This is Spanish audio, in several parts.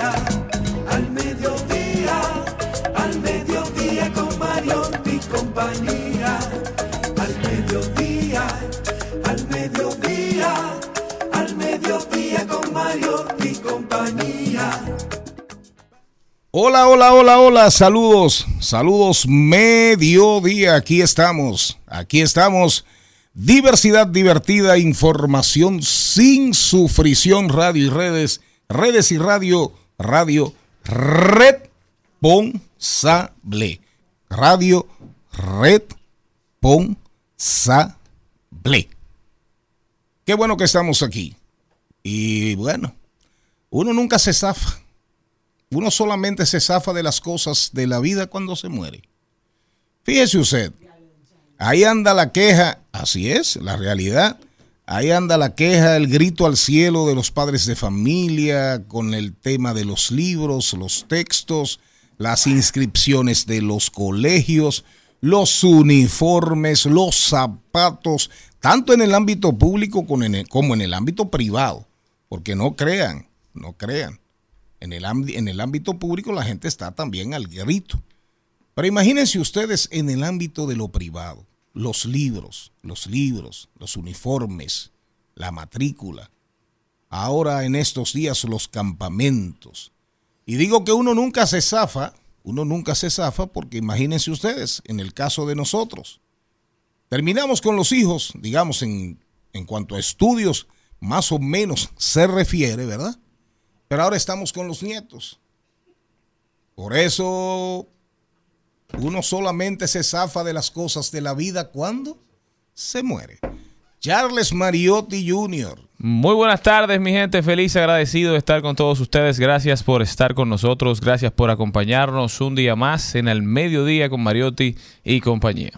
al mediodía, al mediodía con Mario y compañía. Al mediodía, al mediodía, al mediodía con Mario y compañía. Hola, hola, hola, hola, saludos, saludos, mediodía, aquí estamos, aquí estamos, diversidad divertida, información sin sufrición, radio y redes, redes y radio, radio responsable, radio responsable. Qué bueno que estamos aquí. Y bueno, uno nunca se zafa uno solamente se zafa de las cosas de la vida cuando se muere. Fíjese usted, ahí anda la queja, así es, la realidad. Ahí anda la queja, el grito al cielo de los padres de familia con el tema de los libros, los textos, las inscripciones de los colegios, los uniformes, los zapatos, tanto en el ámbito público como en el ámbito privado. Porque no crean, no crean. En el, ámbito público la gente está también al grito. Pero imagínense ustedes en el ámbito de lo privado, los libros, los libros, los uniformes, la matrícula, ahora en estos días los campamentos. Y digo que uno nunca se zafa, uno nunca se zafa porque imagínense ustedes, en el caso de nosotros, terminamos con los hijos, digamos, en, en cuanto a estudios, más o menos se refiere, ¿verdad? Pero ahora estamos con los nietos. Por eso uno solamente se zafa de las cosas de la vida cuando se muere. Charles Mariotti Jr. Muy buenas tardes, mi gente. Feliz, agradecido de estar con todos ustedes. Gracias por estar con nosotros. Gracias por acompañarnos un día más en el mediodía con Mariotti y compañía.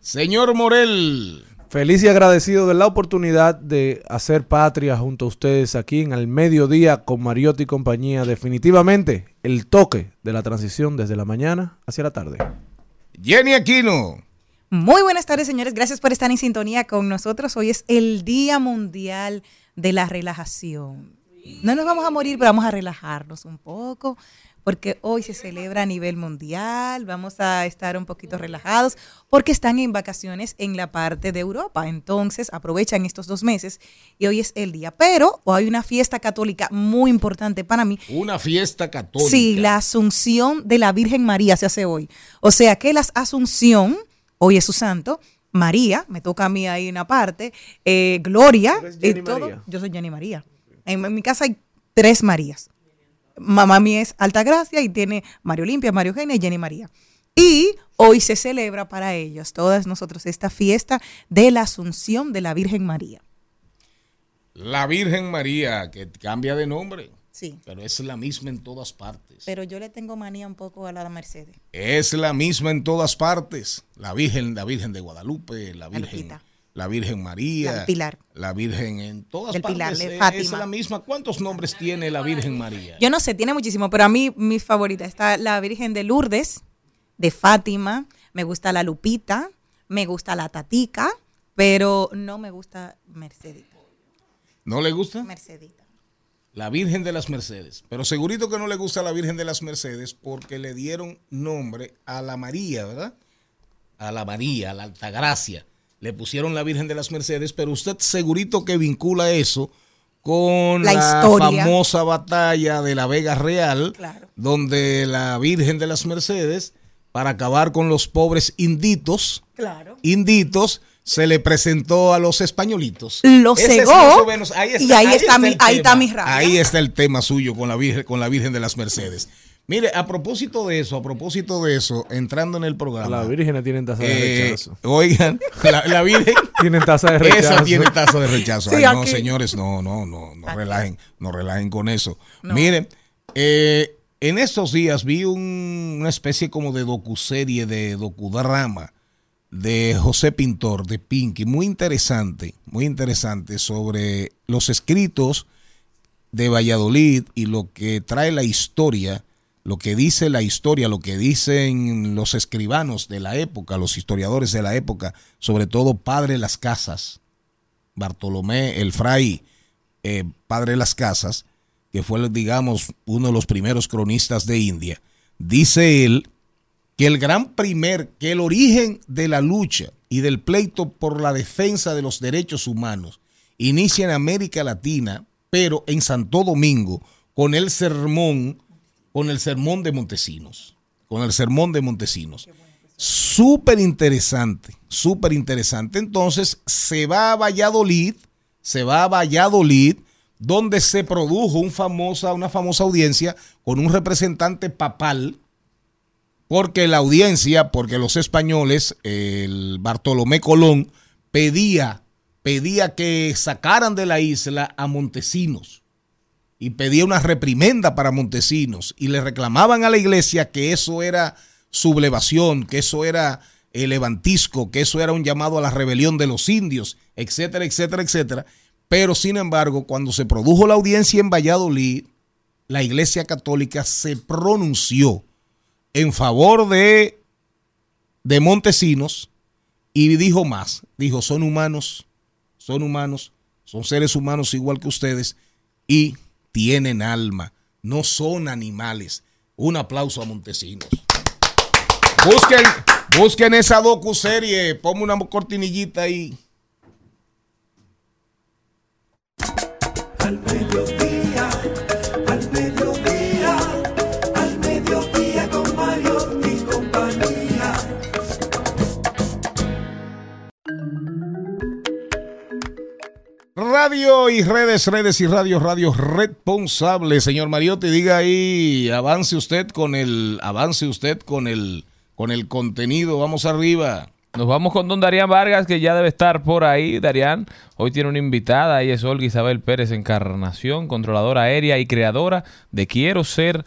Señor Morel. Feliz y agradecido de la oportunidad de hacer patria junto a ustedes aquí en el mediodía con Mariotti y compañía. Definitivamente el toque de la transición desde la mañana hacia la tarde. Jenny Aquino. Muy buenas tardes, señores. Gracias por estar en sintonía con nosotros. Hoy es el Día Mundial de la Relajación. No nos vamos a morir, pero vamos a relajarnos un poco porque hoy se celebra a nivel mundial, vamos a estar un poquito relajados porque están en vacaciones en la parte de Europa, entonces aprovechan estos dos meses y hoy es el día, pero hay una fiesta católica muy importante para mí. Una fiesta católica. Sí, la Asunción de la Virgen María se hace hoy, o sea que la Asunción, hoy es su santo, María, me toca a mí ahí una parte, eh, Gloria, y todo, yo soy Jenny María. en mi casa hay tres Marías mamá mía es Altagracia y tiene Mario Olimpia, Mario Eugenia y Jenny María. Y hoy se celebra para ellos, todas nosotros, esta fiesta de la Asunción de la Virgen María. La Virgen María, que cambia de nombre. Sí. Pero es la misma en todas partes. Pero yo le tengo manía un poco a la Mercedes. Es la misma en todas partes. La Virgen, la Virgen de Guadalupe, la Virgen la Virgen María, La Pilar. la Virgen en todas Del Pilar, partes. de eh, Fátima. Es la misma. ¿Cuántos nombres tiene la Virgen María? Yo no sé, tiene muchísimo, pero a mí mi favorita está la Virgen de Lourdes, de Fátima, me gusta la Lupita, me gusta la Tatica, pero no me gusta Mercedita. ¿No le gusta? Mercedita. La Virgen de las Mercedes. Pero segurito que no le gusta la Virgen de las Mercedes porque le dieron nombre a la María, ¿verdad? A la María, a la Altagracia. Le pusieron la Virgen de las Mercedes, pero usted segurito que vincula eso con La famosa batalla de la Vega Real, Claro. donde la Virgen de las Mercedes, para acabar con los pobres inditos, Claro. inditos, se le presentó a los españolitos. Lo es cegó, ahí y ahí está mi- ahí está mi rabia. Ahí está el tema suyo con la Virgen, con la Virgen de las Mercedes. Mire, a propósito de eso, a propósito de eso, entrando en el programa. Las vírgenes tienen tasa de eh, rechazo. oigan, la, la Virgen. Tienen tasa de rechazo. Esa tiene tasa de rechazo. Sí, Ay, no, señores, no, no, no, no Aquí. relajen, no relajen con eso. No. Miren, eh, en estos días vi un- una especie como de docuserie, de docudrama de José Pintor, de Pinky, muy interesante, muy interesante sobre los escritos de Valladolid y lo que trae la historia, lo que dice la historia, lo que dicen los escribanos de la época, los historiadores de la época, sobre todo Padre Las Casas, Bartolomé, el fray eh, Padre Las Casas, que fue, digamos, uno de los primeros cronistas de India, dice él que el gran primer, que el origen de la lucha y del pleito por la defensa de los derechos humanos inicia en América Latina, pero en Santo Domingo, con el sermón, con el sermón de Montesinos, con el sermón de Montesinos. Súper interesante, súper interesante. Entonces se va a Valladolid, se va a Valladolid, donde se produjo una famosa audiencia con un representante papal, porque la audiencia, porque los españoles, el Bartolomé Colón, pedía, pedía que sacaran de la isla a Montesinos y pedía una reprimenda para Montesinos y le reclamaban a la iglesia que eso era sublevación, que eso era el levantisco, que eso era un llamado a la rebelión de los indios, etcétera, etcétera, etcétera. Pero sin embargo, cuando se produjo la audiencia en Valladolid, la iglesia católica se pronunció en favor de, de Montesinos y dijo más, dijo, son humanos, son humanos, son seres humanos igual que ustedes y tienen alma, no son animales. Un aplauso a Montesinos. Busquen, busquen esa docu-serie, ponme una cortinillita ahí. Al mediodía, Radio y redes, redes y radios, radios responsables. Señor Mariotti, diga ahí, avance usted con el, avance usted con el, con el contenido. Vamos arriba. Nos vamos con don Darían Vargas, que ya debe estar por ahí. Darían, hoy tiene una invitada. Ella es Olga Isabel Pérez Encarnación, controladora aérea y creadora de Quiero Ser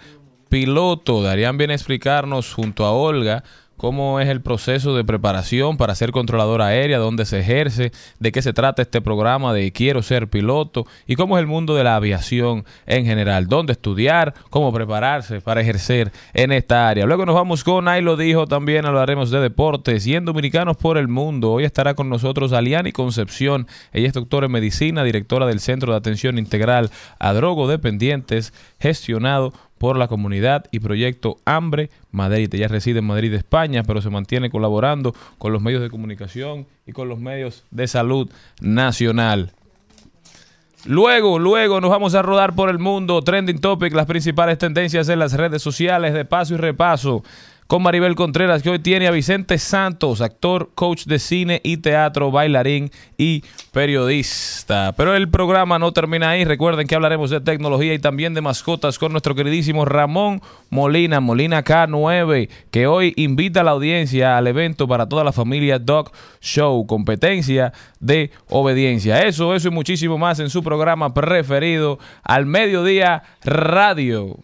Piloto. Darían viene a explicarnos junto a Olga cómo es el proceso de preparación para ser controladora aérea, dónde se ejerce, de qué se trata este programa de Quiero Ser Piloto y cómo es el mundo de la aviación en general, dónde estudiar, cómo prepararse para ejercer en esta área. Luego nos vamos con, ahí lo dijo, también hablaremos de deportes y en Dominicanos por el Mundo. Hoy estará con nosotros Aliani Concepción. Ella es doctora en medicina, directora del Centro de Atención Integral a Drogodependientes, gestionado por la comunidad y proyecto Hambre Madrid. Ella reside en Madrid, España, pero se mantiene colaborando con los medios de comunicación y con los medios de salud nacional. Luego, luego nos vamos a rodar por el mundo. Trending Topic, las principales tendencias en las redes sociales de paso y repaso. Con Maribel Contreras, que hoy tiene a Vicente Santos, actor, coach de cine y teatro, bailarín y periodista. Pero el programa no termina ahí. Recuerden que hablaremos de tecnología y también de mascotas con nuestro queridísimo Ramón Molina, Molina K9, que hoy invita a la audiencia al evento para toda la familia Dog Show, competencia de obediencia. Eso, eso y muchísimo más en su programa preferido, Al Mediodía Radio.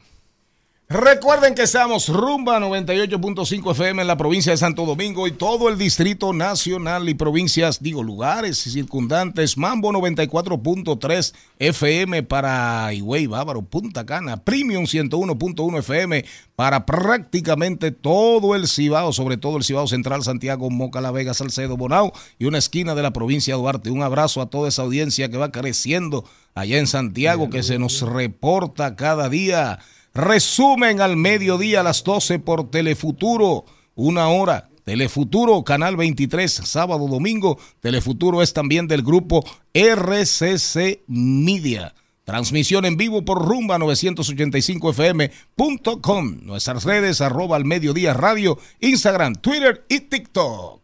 Recuerden que estamos rumba 98.5 FM en la provincia de Santo Domingo y todo el distrito nacional y provincias, digo, lugares circundantes. Mambo 94.3 FM para Higüey, Bávaro, Punta Cana. Premium 101.1 FM para prácticamente todo el Cibao, sobre todo el Cibao Central, Santiago, Moca, La Vega, Salcedo, Bonao y una esquina de la provincia de Duarte. Un abrazo a toda esa audiencia que va creciendo allá en Santiago, que se nos reporta cada día. Resumen al mediodía a las 12 por Telefuturo, una hora. Telefuturo, Canal 23, sábado, domingo. Telefuturo es también del grupo RCC Media. Transmisión en vivo por rumba985fm.com. Nuestras redes arroba al mediodía radio, Instagram, Twitter y TikTok.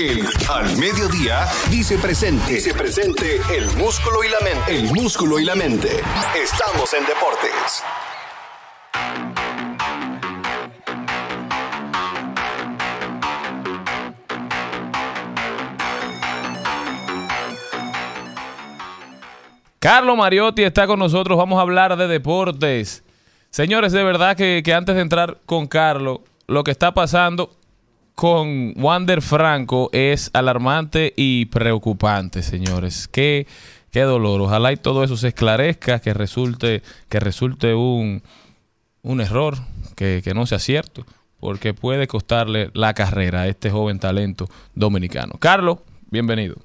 El Al Mediodía dice presente. Dice presente el músculo y la mente. El músculo y la mente. Estamos en deportes. Carlos Mariotti está con nosotros. Vamos a hablar de deportes. Señores, de verdad que, que antes de entrar con Carlos, lo que está pasando con Wander Franco es alarmante y preocupante, señores. Qué, qué dolor. Ojalá y todo eso se esclarezca, que resulte, que resulte un, un error, que, que no sea cierto, porque puede costarle la carrera a este joven talento dominicano. Carlos, bienvenido.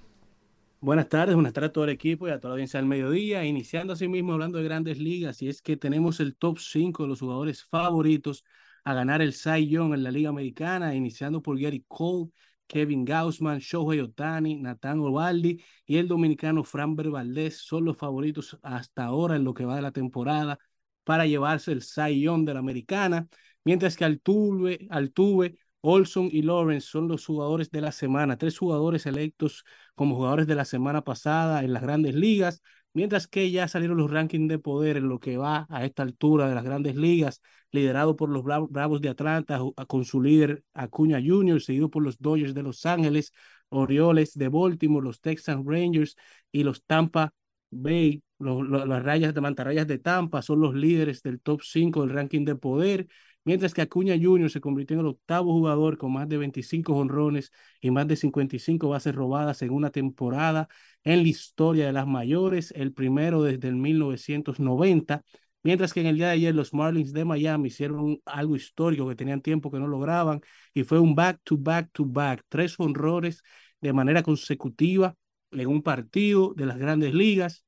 Buenas tardes, buenas tardes a todo el equipo y a toda la audiencia del mediodía. Iniciando así mismo hablando de grandes ligas, y es que tenemos el top 5 de los jugadores favoritos a ganar el Cy Young en la Liga Americana, iniciando por Gary Cole, Kevin Gaussman, Shohei Otani, Nathan Ovaldi y el dominicano Framber Valdez son los favoritos hasta ahora en lo que va de la temporada para llevarse el Cy Young de la Americana, mientras que Altuve, Altuve Olson y Lawrence son los jugadores de la semana, tres jugadores electos como jugadores de la semana pasada en las grandes ligas, mientras que ya salieron los rankings de poder en lo que va a esta altura de las grandes ligas, liderado por los Bra- Bravos de Atlanta con su líder Acuña Jr., seguido por los Dodgers de Los Ángeles, Orioles de Baltimore, los Texas Rangers y los Tampa Bay, las rayas de mantarrayas de Tampa son los líderes del top 5 del ranking de poder, mientras que Acuña Jr. se convirtió en el octavo jugador con más de 25 honrones y más de 55 bases robadas en una temporada en la historia de las mayores, el primero desde el 1990, mientras que en el día de ayer los Marlins de Miami hicieron algo histórico que tenían tiempo que no lograban y fue un back to back to back, tres honrones de manera consecutiva en un partido de las grandes ligas,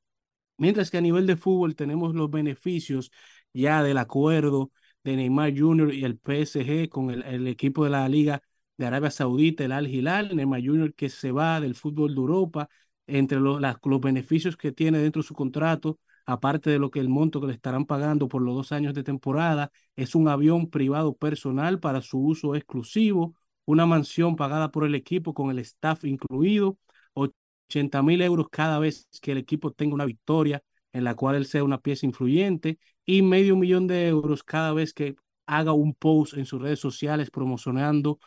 mientras que a nivel de fútbol tenemos los beneficios ya del acuerdo de Neymar Jr. y el PSG con el, el equipo de la Liga de Arabia Saudita, el Al Hilal, Neymar Jr. que se va del fútbol de Europa, entre lo- las- los beneficios que tiene dentro de su contrato, aparte de lo que el monto que le estarán pagando por los dos años de temporada, es un avión privado personal para su uso exclusivo, una mansión pagada por el equipo con el staff incluido, 80 mil euros cada vez que el equipo tenga una victoria en la cual él sea una pieza influyente y medio millón de euros cada vez que haga un post en sus redes sociales promocionando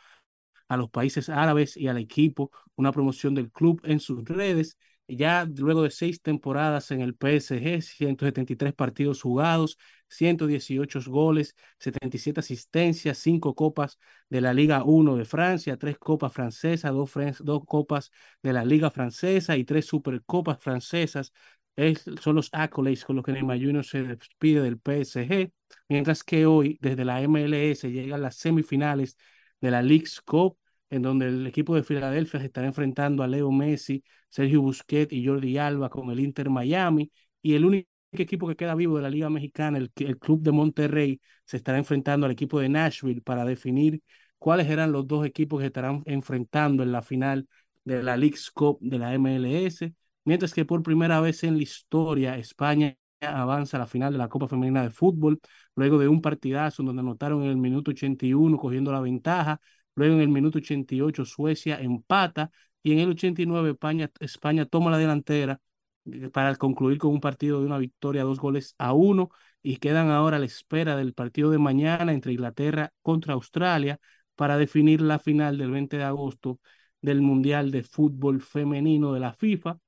a los países árabes y al equipo, una promoción del club en sus redes. Ya luego de seis temporadas en el PSG, 173 partidos jugados, 118 goles, 77 asistencias, 5 copas de la Liga 1 de Francia, 3 copas francesas, 2 dos copas de la Liga francesa y 3 supercopas francesas. Es, son los accolades con los que Neymar se despide del PSG, mientras que hoy desde la MLS llegan las semifinales de la League's Cup, en donde el equipo de Filadelfia se estará enfrentando a Leo Messi, Sergio Busquets y Jordi Alba con el Inter Miami, y el único equipo que queda vivo de la Liga Mexicana, el, el Club de Monterrey, se estará enfrentando al equipo de Nashville para definir cuáles eran los dos equipos que estarán enfrentando en la final de la League's Cup de la MLS, mientras que por primera vez en la historia España avanza a la final de la Copa Femenina de Fútbol, luego de un partidazo donde anotaron en el minuto 81 cogiendo la ventaja, luego en el minuto 88 Suecia empata y en el 89 España, España toma la delantera eh, para concluir con un partido de una victoria, dos goles a uno, y quedan ahora a la espera del partido de mañana entre Inglaterra contra Australia para definir la final del 20 de agosto del Mundial de Fútbol Femenino de la FIFA.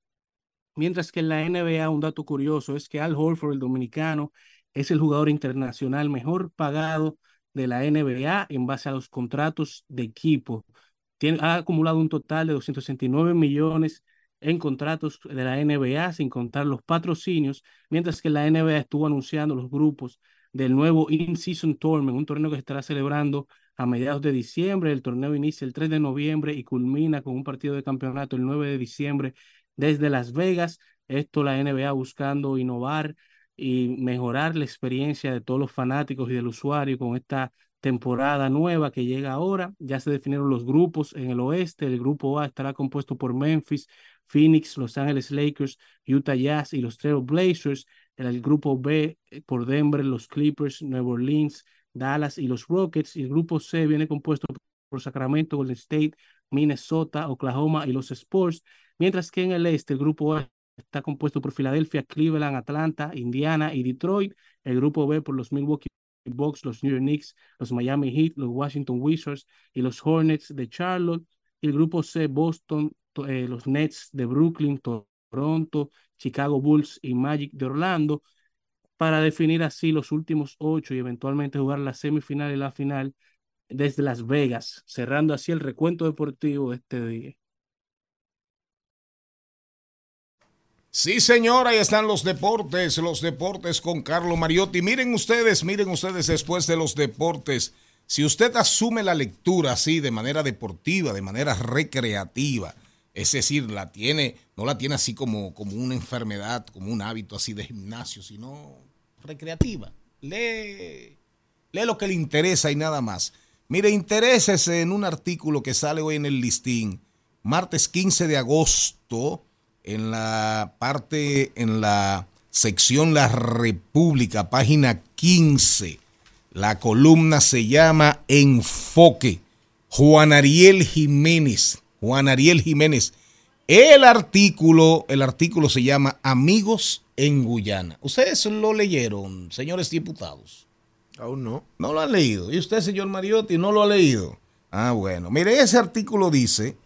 Mientras que en la NBA un dato curioso es que Al Horford, el dominicano, es el jugador internacional mejor pagado de la NBA en base a los contratos de equipo. Tiene, ha acumulado un total de 269 millones en contratos de la NBA, sin contar los patrocinios, mientras que la NBA estuvo anunciando los grupos del nuevo In-Season Tournament, un torneo que se estará celebrando a mediados de diciembre. El torneo inicia el 3 de noviembre y culmina con un partido de campeonato el 9 de diciembre desde Las Vegas. Esto la NBA buscando innovar y mejorar la experiencia de todos los fanáticos y del usuario con esta temporada nueva que llega ahora. Ya se definieron los grupos en el oeste. El grupo A estará compuesto por Memphis, Phoenix, Los Ángeles Lakers, Utah Jazz y los Trail Blazers. En el grupo B eh, por Denver, los Clippers, Nueva Orleans, Dallas y los Rockets. Y el grupo C viene compuesto por Sacramento, Golden State, Minnesota, Oklahoma y los Sports. Mientras que en el este el grupo A está compuesto por Filadelfia, Cleveland, Atlanta, Indiana y Detroit. El grupo B por los Milwaukee Bucks, los New York Knicks, los Miami Heat, los Washington Wizards y los Hornets de Charlotte. El grupo C, Boston, eh, los Nets de Brooklyn, Toronto, Chicago Bulls y Magic de Orlando, para definir así los últimos ocho y eventualmente jugar la semifinal y la final desde Las Vegas, cerrando así el recuento deportivo de este día. Sí, señora, ahí están los deportes, los deportes con Carlo Mariotti. Miren ustedes, miren ustedes después de los deportes. Si usted asume la lectura así de manera deportiva, de manera recreativa, es decir, la tiene, no la tiene así como, como una enfermedad, como un hábito así de gimnasio, sino recreativa. Lee, lee lo que le interesa y nada más. Mire, interésese en un artículo que sale hoy en el listín, martes 15 de agosto en la parte, en la sección La República, página 15. La columna se llama Enfoque. Juan Ariel Jiménez. Juan Ariel Jiménez. El artículo, el artículo se llama Amigos en Guyana. ¿Ustedes lo leyeron, señores diputados? Aún no. No lo han leído. ¿Y usted, señor Mariotti, no lo ha leído? Ah, bueno. Mire, ese artículo dice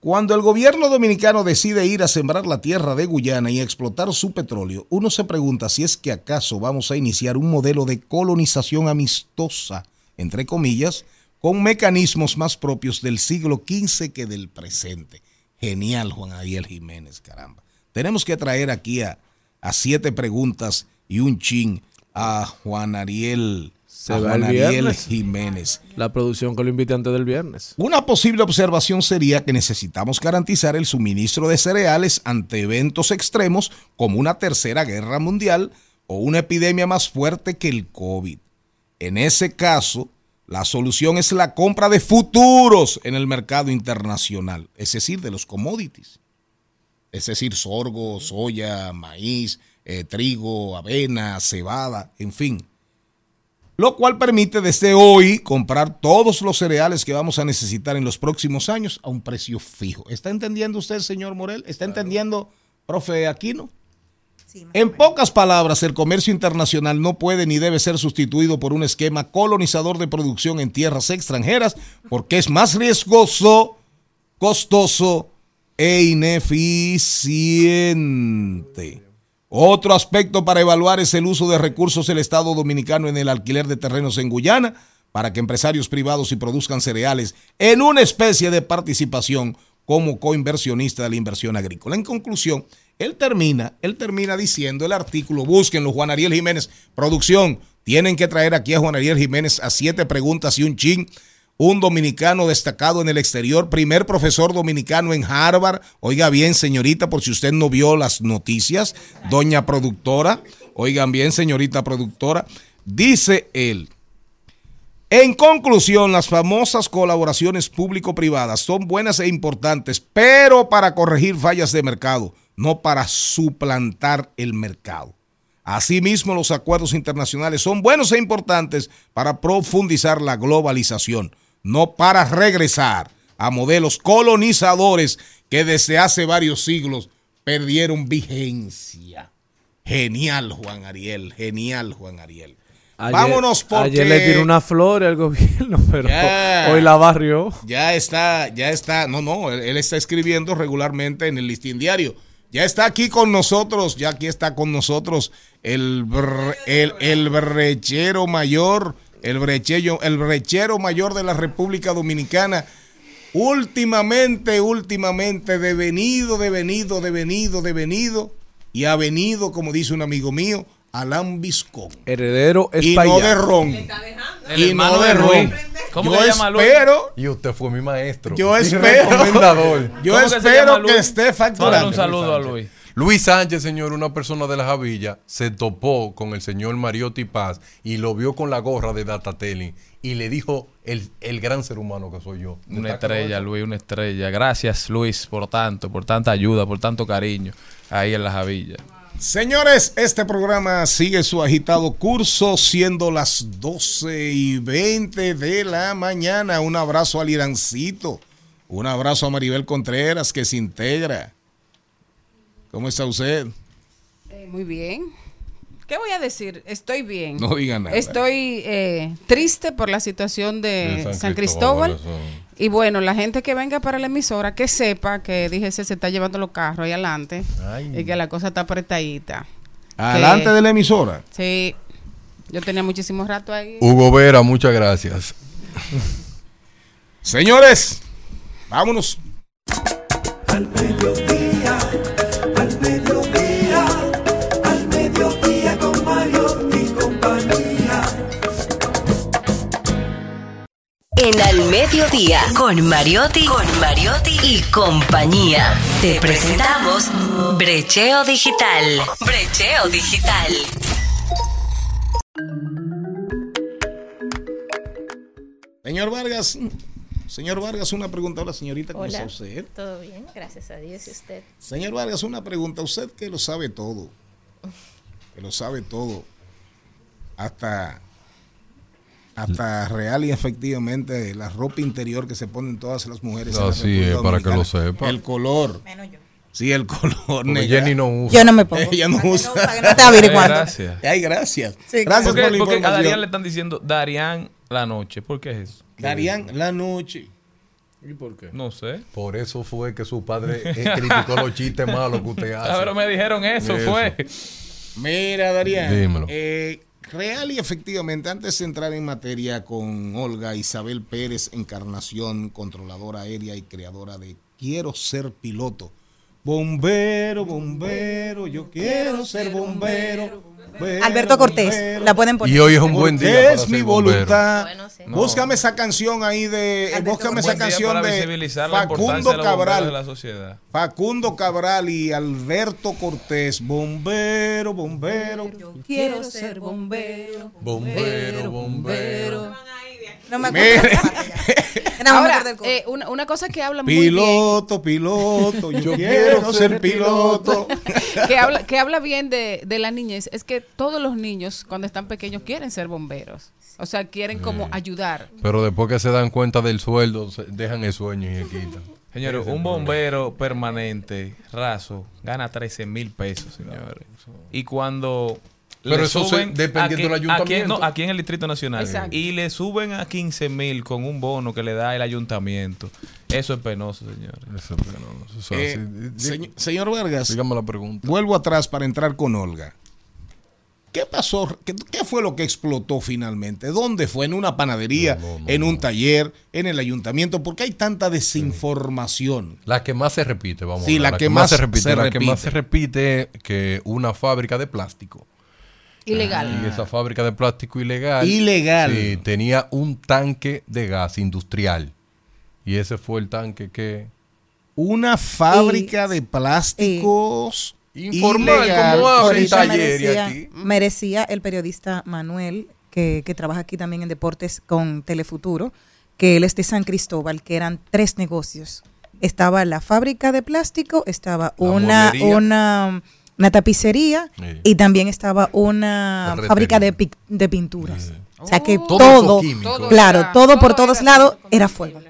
cuando el gobierno dominicano decide ir a sembrar la tierra de Guyana y explotar su petróleo, uno se pregunta si es que acaso vamos a iniciar un modelo de colonización amistosa, entre comillas, con mecanismos más propios del siglo XV que del presente. Genial, Juan Ariel Jiménez, caramba. Tenemos que traer aquí a, a siete preguntas y un chin a Juan Ariel se va el viernes. Jiménez. La producción que lo invite antes del viernes. Una posible observación sería que necesitamos garantizar el suministro de cereales ante eventos extremos como una tercera guerra mundial o una epidemia más fuerte que el COVID. En ese caso, la solución es la compra de futuros en el mercado internacional, es decir, de los commodities. Es decir, sorgo, soya, maíz, eh, trigo, avena, cebada, en fin lo cual permite desde hoy comprar todos los cereales que vamos a necesitar en los próximos años a un precio fijo. ¿Está entendiendo usted, señor Morel? ¿Está entendiendo, profe Aquino? en pocas palabras, el comercio internacional no puede ni debe ser sustituido por un esquema colonizador de producción en tierras extranjeras porque es más riesgoso, costoso e ineficiente. Otro aspecto para evaluar es el uso de recursos del Estado dominicano en el alquiler de terrenos en Guyana para que empresarios privados y produzcan cereales en una especie de participación como coinversionista de la inversión agrícola. En conclusión, él termina, él termina diciendo el artículo, búsquenlo, Juan Ariel Jiménez, producción, tienen que traer aquí a Juan Ariel Jiménez a siete preguntas y un chin un dominicano destacado en el exterior, primer profesor dominicano en Harvard. Oiga bien, señorita, por si usted no vio las noticias, doña productora, oigan bien, señorita productora, dice él. En conclusión, las famosas colaboraciones público-privadas son buenas e importantes, pero para corregir fallas de mercado, no para suplantar el mercado. Asimismo, los acuerdos internacionales son buenos e importantes para profundizar la globalización, no para regresar a modelos colonizadores que desde hace varios siglos perdieron vigencia. Genial, Juan Ariel. Genial, Juan Ariel. Ayer- Vámonos porque Ayer le tiró una flor al gobierno, pero Ya. hoy la barrió. ya está, ya está. No, no, él, él está escribiendo regularmente en el listín diario. Ya está aquí con nosotros, ya aquí está con nosotros el, br- el, el brechero mayor, el brechero, el brechero mayor de la República Dominicana. Últimamente, últimamente, devenido, devenido, devenido, devenido, y ha venido, como dice un amigo mío, Alan Viscón. Heredero es Y no de ron. El Y no de ron. ¿Cómo Yo espero, Y usted fue mi maestro. yo espero, recomendador. yo ¿Cómo que se espero que esté facturando. un saludo a Luis. Luis Sánchez, señor, una persona de la Javilla, se topó con el señor Mariotti Paz y lo vio con la gorra de Datatelli y le dijo el, el gran ser humano que soy yo. Una ¿Está claro estrella? Luis, una estrella. Gracias, Luis, por tanto, por tanta ayuda, por tanto cariño ahí en la Javilla. Señores, este programa sigue su agitado curso siendo las 12 y 20 de la mañana. Un abrazo al Irancito. Un abrazo a Maribel Contreras que se integra. ¿Cómo está usted? Eh, muy bien. ¿Qué voy a decir? Estoy bien. No diga nada. Estoy eh, triste por la situación de, De San, Cristóbal. Y bueno, la gente que venga para la emisora, que sepa que dije se está llevando los carros ahí adelante Ay. y que la cosa está apretadita. Adelante Que- de la emisora. Sí, yo tenía muchísimo rato ahí. Hugo Vera, muchas gracias. Señores, vámonos. Al En Al Mediodía, con Mariotti, con Mariotti y compañía. Te presentamos Brecheo Digital. Brecheo Digital. Señor Vargas, señor Vargas, una pregunta a la señorita. ¿Cómo está Hola, usted? todo bien, gracias a Dios y usted. Señor Vargas, una pregunta. Usted que lo sabe todo, que lo sabe todo, hasta, hasta real y efectivamente la ropa interior que se ponen todas las mujeres. en la Así es, para que lo sepa. El color. Sí, el color. Porque negra. Jenny no usa. Yo no me pongo. Ella no Para que usa. para que no te gracias. Ay, gracias. Sí, gracias ¿Por qué, por la por qué a. Darían le están diciendo Darían la noche? ¿Por qué es eso? Darían, la noche. ¿Y por qué? No sé. Por eso fue que su padre eh, criticó los chistes malos que usted Ah, pero hace. me dijeron eso, Eso. fue. Mira, Darían. Dímelo. eh, real y efectivamente, antes de entrar en materia con Olga Isabel Pérez, Encarnación, controladora aérea y creadora de Quiero ser piloto. Bombero, bombero, yo quiero ser bombero. Bombero, Alberto Cortés, bombero. la pueden poner. Y hoy es un buen día. para es mi bombero. voluntad. Bueno, sí. Búscame esa canción ahí de. eh, Alberto búscame Cortés. esa canción de la Facundo de bomberos de la Cabral. sociedad. Facundo Cabral y Alberto Cortés. Bombero, bombero. Quiero ser bombero. Bombero, bombero. No me acuerdo. Ahora, mejor del coro. eh, una, una cosa que habla muy bien, Piloto, piloto, yo quiero ser piloto. que habla, que habla bien de, de la niñez, es que todos los niños cuando están pequeños quieren ser bomberos. O sea, quieren como ayudar. Pero después que se dan cuenta del sueldo, se- dejan el sueño y se quitan. Señores, un bombero permanente, raso, gana 13 mil pesos, señores. Y cuando. Pero eso se- suben dependiendo aquí, del aquí- ayuntamiento. no, aquí en el Distrito Nacional. Exacto. Y le suben a 15 mil con un bono que le da el ayuntamiento. Eso es penoso, señores. Eso, es Eh, así. Dí- señor, señor Vargas, Dígame la pregunta. vuelvo atrás para entrar con Olga. ¿Qué pasó? ¿Qué, qué fue lo que explotó finalmente? ¿Dónde fue? ¿En una panadería? No, no, no, ¿En un no. taller? ¿En el ayuntamiento? Porque hay tanta desinformación. La que más se repite, vamos Sí, a ver, la que más se La que repite. más se repite es que una fábrica de plástico. Ilegal. Y esa fábrica de plástico ilegal. Ilegal. Sí, tenía un tanque de gas industrial. Y ese fue el tanque que. Una fábrica de plásticos Informal, ilegal. como ahora. Ahorita taller y merecía, aquí. merecía el periodista Manuel, que, que trabaja aquí también en deportes con Telefuturo, que él es de San Cristóbal, que eran tres negocios. Estaba la fábrica de plástico, estaba La una, una, una tapicería Sí. y también estaba una fábrica de, de pinturas. O sea que Oh. Todo claro, era- todo por todo todos lados era fuego.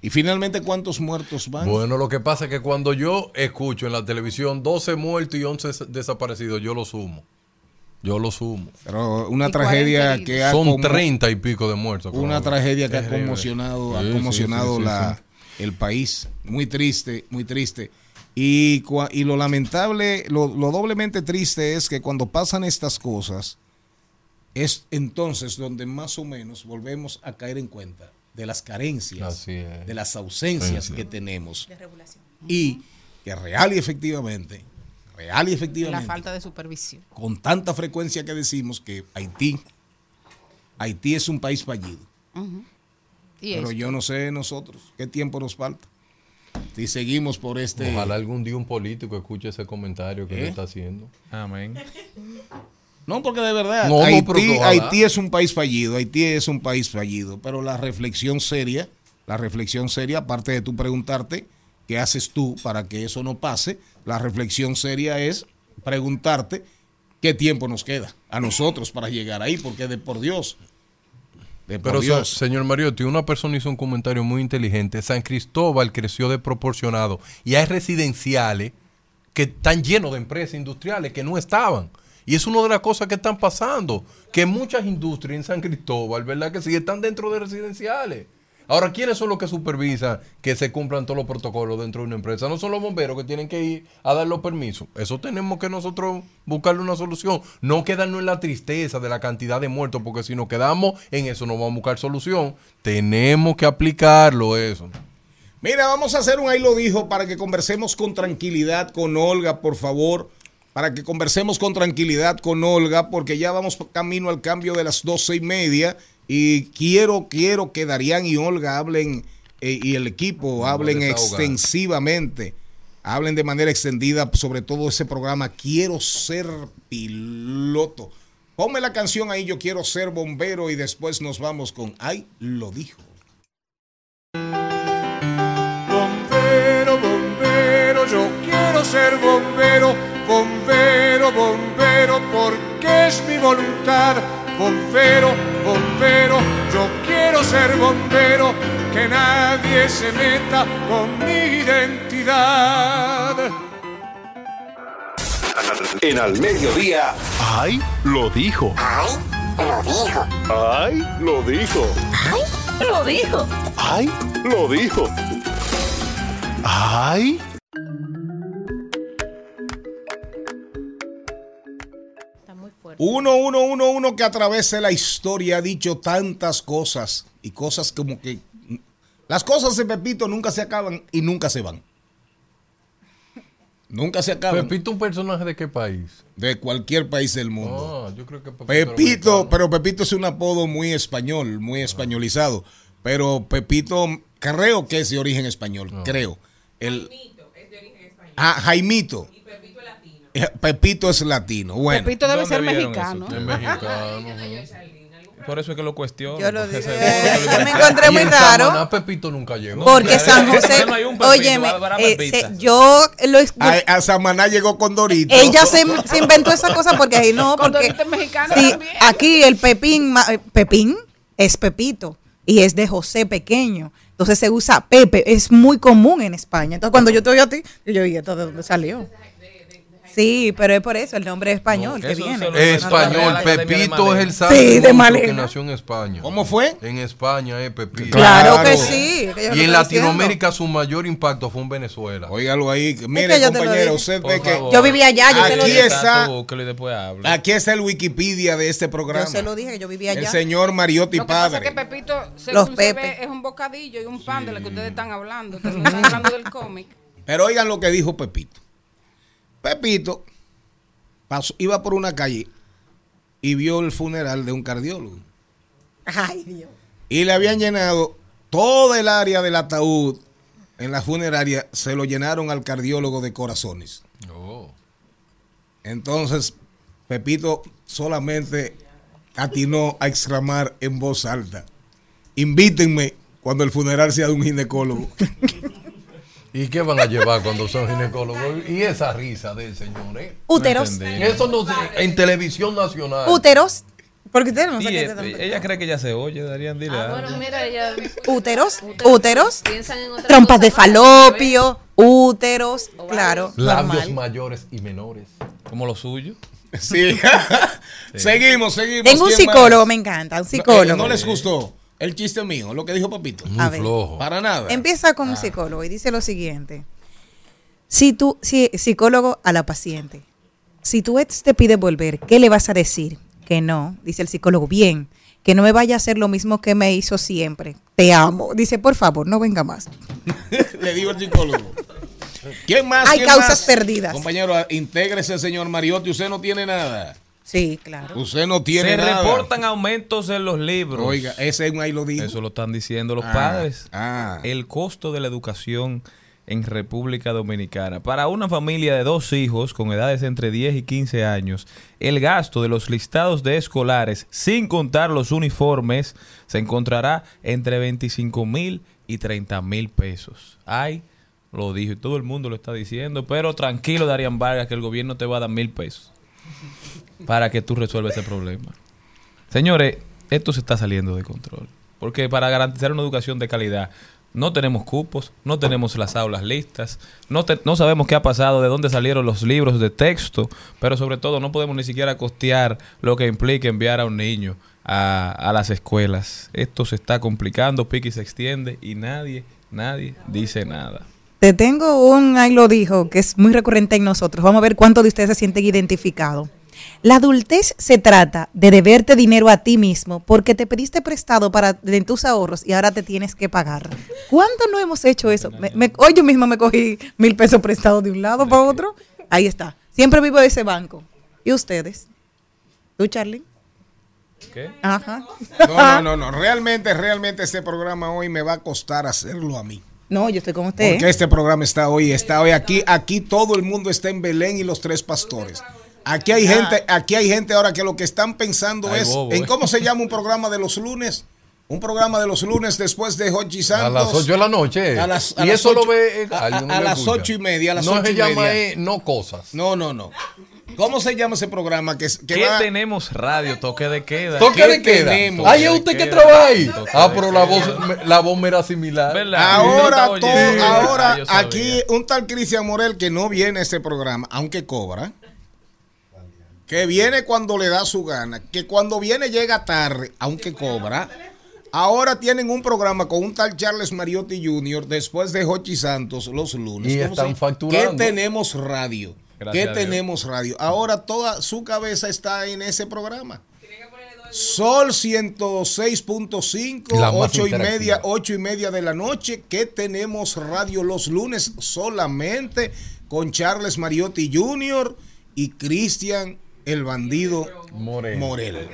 Y finalmente, ¿cuántos muertos van? Bueno, lo que pasa es que cuando yo escucho en la televisión 12 muertos y 11 des- desaparecidos, yo lo sumo. Yo lo sumo. Pero una tragedia que ha Son como- 30 y pico de muertos. Una tragedia que ha conmocionado, ha Sí, sí, conmocionado sí, sí, la, sí. el país. Muy triste, muy triste. Y, y lo lamentable, lo, lo doblemente triste es que cuando pasan estas cosas, es entonces donde más o menos volvemos a caer en cuenta de las carencias, de las ausencias Sí, sí. que tenemos. Y que real y efectivamente, real y La efectivamente, falta de supervisión. con tanta frecuencia que decimos que Haití, Haití es un país fallido. Y Pero esto. yo no sé nosotros qué tiempo nos falta. Si seguimos por este. Ojalá algún día un político escuche ese comentario que ¿Eh? le está haciendo. Amén. No, porque de verdad, No, no, Haití, ojalá. Haití es un país fallido, Haití es un país fallido, pero la reflexión seria, la reflexión seria, aparte de tú preguntarte qué haces tú para que eso no pase, la reflexión seria es preguntarte qué tiempo nos queda a nosotros para llegar ahí, porque de por Dios, Pero, se- señor Mariotti, una persona hizo un comentario muy inteligente. San Cristóbal creció desproporcionado y hay residenciales que están llenos de empresas industriales que no estaban. Y es una de las cosas que están pasando, que muchas industrias en San Cristóbal, ¿verdad? Que sí están dentro de residenciales. Ahora, ¿quiénes son los que supervisan que se cumplan todos los protocolos dentro de una empresa? No son los bomberos que tienen que ir a dar los permisos. Eso tenemos que nosotros buscarle una solución. No quedarnos en la tristeza de la cantidad de muertos, porque si nos quedamos en eso no vamos a buscar solución. Tenemos que aplicarlo eso. Mira, vamos a hacer un ahí lo dijo para que conversemos con tranquilidad con Olga, por favor. Para que conversemos con tranquilidad con Olga, porque ya vamos camino al cambio de las doce y media. Y quiero, quiero que Darían y Olga hablen eh, y el equipo hablen extensivamente. Hablen de manera extendida sobre todo ese programa. Quiero ser piloto. Ponme la canción ahí, yo quiero ser bombero y después nos vamos con Ay, lo dijo. Bombero, bombero, yo quiero ser bombero, bombero, bombero, porque es mi voluntad. Bombero, bombero, yo quiero ser bombero, que nadie se meta con mi identidad. En al mediodía. ¡Ay! Lo dijo. ¡Ay! Lo dijo. ¡Ay! Lo dijo. ¡Ay! Lo dijo. ¡Ay! Lo dijo. ¡Ay! Uno, uno, uno, uno que a través de la historia ha dicho tantas cosas y cosas como que las cosas de Pepito nunca se acaban y nunca se van. Nunca se acaban. Pepito, un personaje de qué país? De cualquier país del mundo. Ah, yo creo que Pepito. pero Pepito es un apodo muy español, muy españolizado. Pero Pepito creo que es de origen español, creo. El, Ah, Jaimito. Eh, Pepito es latino. Bueno. Pepito debe ¿Dónde ser mexicano. eso? Es mexicano. Por eso es que lo cuestiono. Yo lo porque dije, yo me encontré muy en raro. Samaná, Pepito nunca llegó. Porque San José, habrá eh, yo lo yo- A, a Samaná llegó con Dorito. ella se, se inventó esa cosa porque ahí no, Con porque es mexicano sí, también. aquí el Pepín, eh, Pepín es Pepito y es de José pequeño. Entonces se usa Pepe, es muy común en España. Entonces cuando yo te oigo a ti, yo ¿y esto de dónde salió? Sí, pero es por eso, el nombre es español que viene. Es español, Pepito es el santo Sí, de que nació en España. ¿Cómo fue? En España es Pepito. Claro, Claro. que sí. que yo Y en Latinoamérica su mayor impacto fue en Venezuela. Óigalo ahí. que Mire, yo lo compañera, dije. usted ve que. Yo vivía allá, yo se lo Aquí dije. está- aquí está el Wikipedia de este Yo programa. se lo dije que yo vivía El allá. señor Mariotti Lo que pasa es Padre. que Pepito, Los se ve, es un bocadillo y un pan de lo que ustedes están hablando. Están hablando del cómic. Pero oigan lo que dijo Pepito. Pepito pasó- iba por una calle y vio el funeral de un cardiólogo. Ay, Dios. Y le habían llenado todo el área del ataúd en la funeraria, se lo llenaron al cardiólogo de corazones. Oh. Entonces, Pepito solamente atinó a exclamar en voz alta, invítenme cuando el funeral sea de un ginecólogo. ¿Y qué van a llevar cuando son ginecólogos? Y esa risa del señor, ¿eh? Úteros. Eso no se- en televisión nacional. Úteros. Porque ustedes no Y, sé qué eh, te- ella cree que ya se oye, Darían, dile. Ah, bueno, mira, ella. Úteros, úteros, Piensan en otra trompas de ¿no? falopio, úteros, claro, Labios normal. mayores y menores. Como lo suyo. Sí. seguimos, seguimos. Tengo un psicólogo, me encanta, un No, eh, psicólogo. No, les gustó el chiste mío, lo que dijo Papito. Muy A ver. flojo. Para nada. Empieza con un psicólogo y dice lo siguiente. Si tú, si, psicólogo a la paciente, si tu ex te pide volver, ¿qué le vas a decir? Que no, dice el psicólogo, bien, que no me vaya a hacer lo mismo que me hizo siempre. Te amo. Dice, por favor, no venga más. Le digo al psicólogo. ¿Quién más? Hay ¿Quién causas más? perdidas. Compañero, intégrese, señor Mariotti. Usted no tiene nada. Sí, claro. Usted no tiene Se nada. reportan aumentos en los libros. Oiga, ese ahí lo dijo. Eso lo están diciendo los Ah, padres. ah. El costo de la educación en República Dominicana. Para una familia de dos hijos con edades entre 10 y 15 años, el gasto de los listados de escolares, sin contar los uniformes, se encontrará entre 25 mil y 30 mil pesos. Ay, lo dijo y todo el mundo lo está diciendo, pero tranquilo, Darían Vargas, que el gobierno te va a dar mil pesos para que tú resuelvas ese problema. Señores, esto se está saliendo de control. Porque para garantizar una educación de calidad, no tenemos cupos, no tenemos las aulas listas, no, sabemos qué ha pasado, de dónde salieron los libros de texto, pero sobre todo no podemos ni siquiera costear lo que implica enviar a un niño a, a las escuelas. Esto se está complicando, pique y se extiende y nadie, nadie dice nada. Te tengo un, ahí lo dijo, que es muy recurrente en nosotros. Vamos a ver cuántos de ustedes se sienten identificados. La adultez se trata de deberte dinero a ti mismo porque te pediste prestado para de tus ahorros y ahora te tienes que pagar. ¿Cuándo no hemos hecho eso? Me- me- hoy yo misma me cogí mil pesos prestados de un lado para otro. Ahí está. Siempre vivo de ese banco. ¿Y ustedes? ¿Tú, Charlie? ¿Qué? Ajá. No, no, no, no. Realmente, realmente este programa hoy me va a costar hacerlo a mí. No, yo estoy con usted. Porque este programa está hoy, está hoy aquí, aquí todo el mundo está en Belén y los tres pastores. Aquí hay gente, aquí hay gente ahora que lo que están pensando Ay, es bobo, en eh. cómo se llama un programa de los lunes. Un programa de los lunes después de Hochi Santos. A las 8 de la noche. A las, a y las eso lo ve. eh, a, las escucha. ocho y media. A las no ocho se y llama media. eh, no cosas. No, no, no. ¿Cómo se llama ese programa? Que, ¿Qué va- tenemos radio? Toque de queda. Toque ¿Qué de queda. tenemos? Ay, es usted que trabaja ahí. Ah, pero la voz, la voz me era similar. ¿Verdad? Ahora, todo- ahora Ah, aquí un tal Cristian Morel que no viene a este programa, aunque cobra, que viene cuando le da su gana, que cuando viene llega tarde, aunque cobra. Ahora tienen un programa con un tal Charles Mariotti Jr. después de Hochi Santos los lunes. Y ¿Cómo están facturando. ¿Qué tenemos radio? Gracias ¿Qué a Dios. tenemos radio? Ahora toda su cabeza está en ese programa. Sol 106.5, La más 8 y media, interactiva. 8 y media de la noche, que tenemos radio los lunes solamente con Charles Mariotti Jr. y Cristian el bandido Morel. Morel.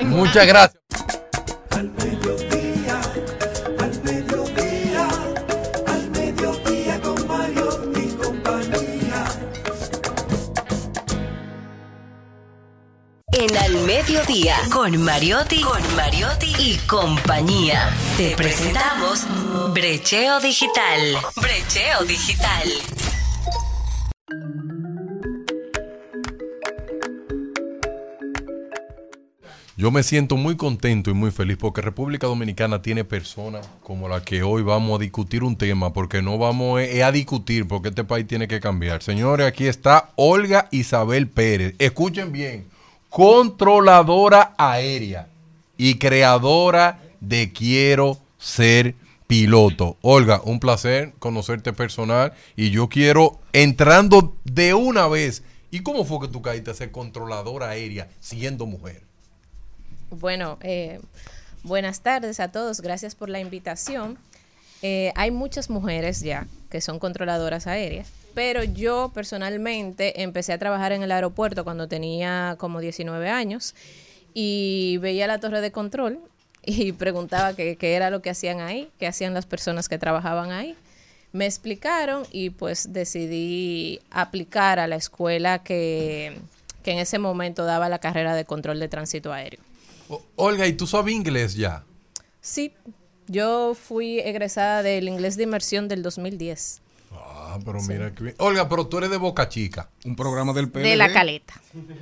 Muchas gracias. En Al Mediodía, con Mariotti, con Mariotti y compañía. Te presentamos Brecheo Digital. Brecheo Digital. Yo me siento muy contento y muy feliz porque República Dominicana tiene personas como la que hoy vamos a discutir un tema, porque no vamos eh, a discutir, porque este país tiene que cambiar. Señores, aquí está Olga Isabel Pérez. Escuchen bien, controladora aérea y creadora de Quiero ser piloto. Olga, un placer conocerte personal y yo quiero, entrando de una vez, ¿y cómo fue que tú caíste a ser controladora aérea siendo mujer? Bueno, eh, buenas tardes a todos. Gracias por la invitación. Eh, hay muchas mujeres ya que son controladoras aéreas, pero yo personalmente empecé a trabajar en el aeropuerto cuando tenía como 19 años y veía la torre de control y preguntaba qué qué era lo que hacían ahí, qué hacían las personas que trabajaban ahí. Me explicaron y pues decidí aplicar a la escuela que, que en ese momento daba la carrera de control de tránsito aéreo. Olga, ¿y tú sabes inglés ya? Sí, yo fui egresada del inglés de inmersión del 2010. Ah, pero mira que bien. Olga, pero tú eres de Boca Chica. Un programa del PLD. De la caleta.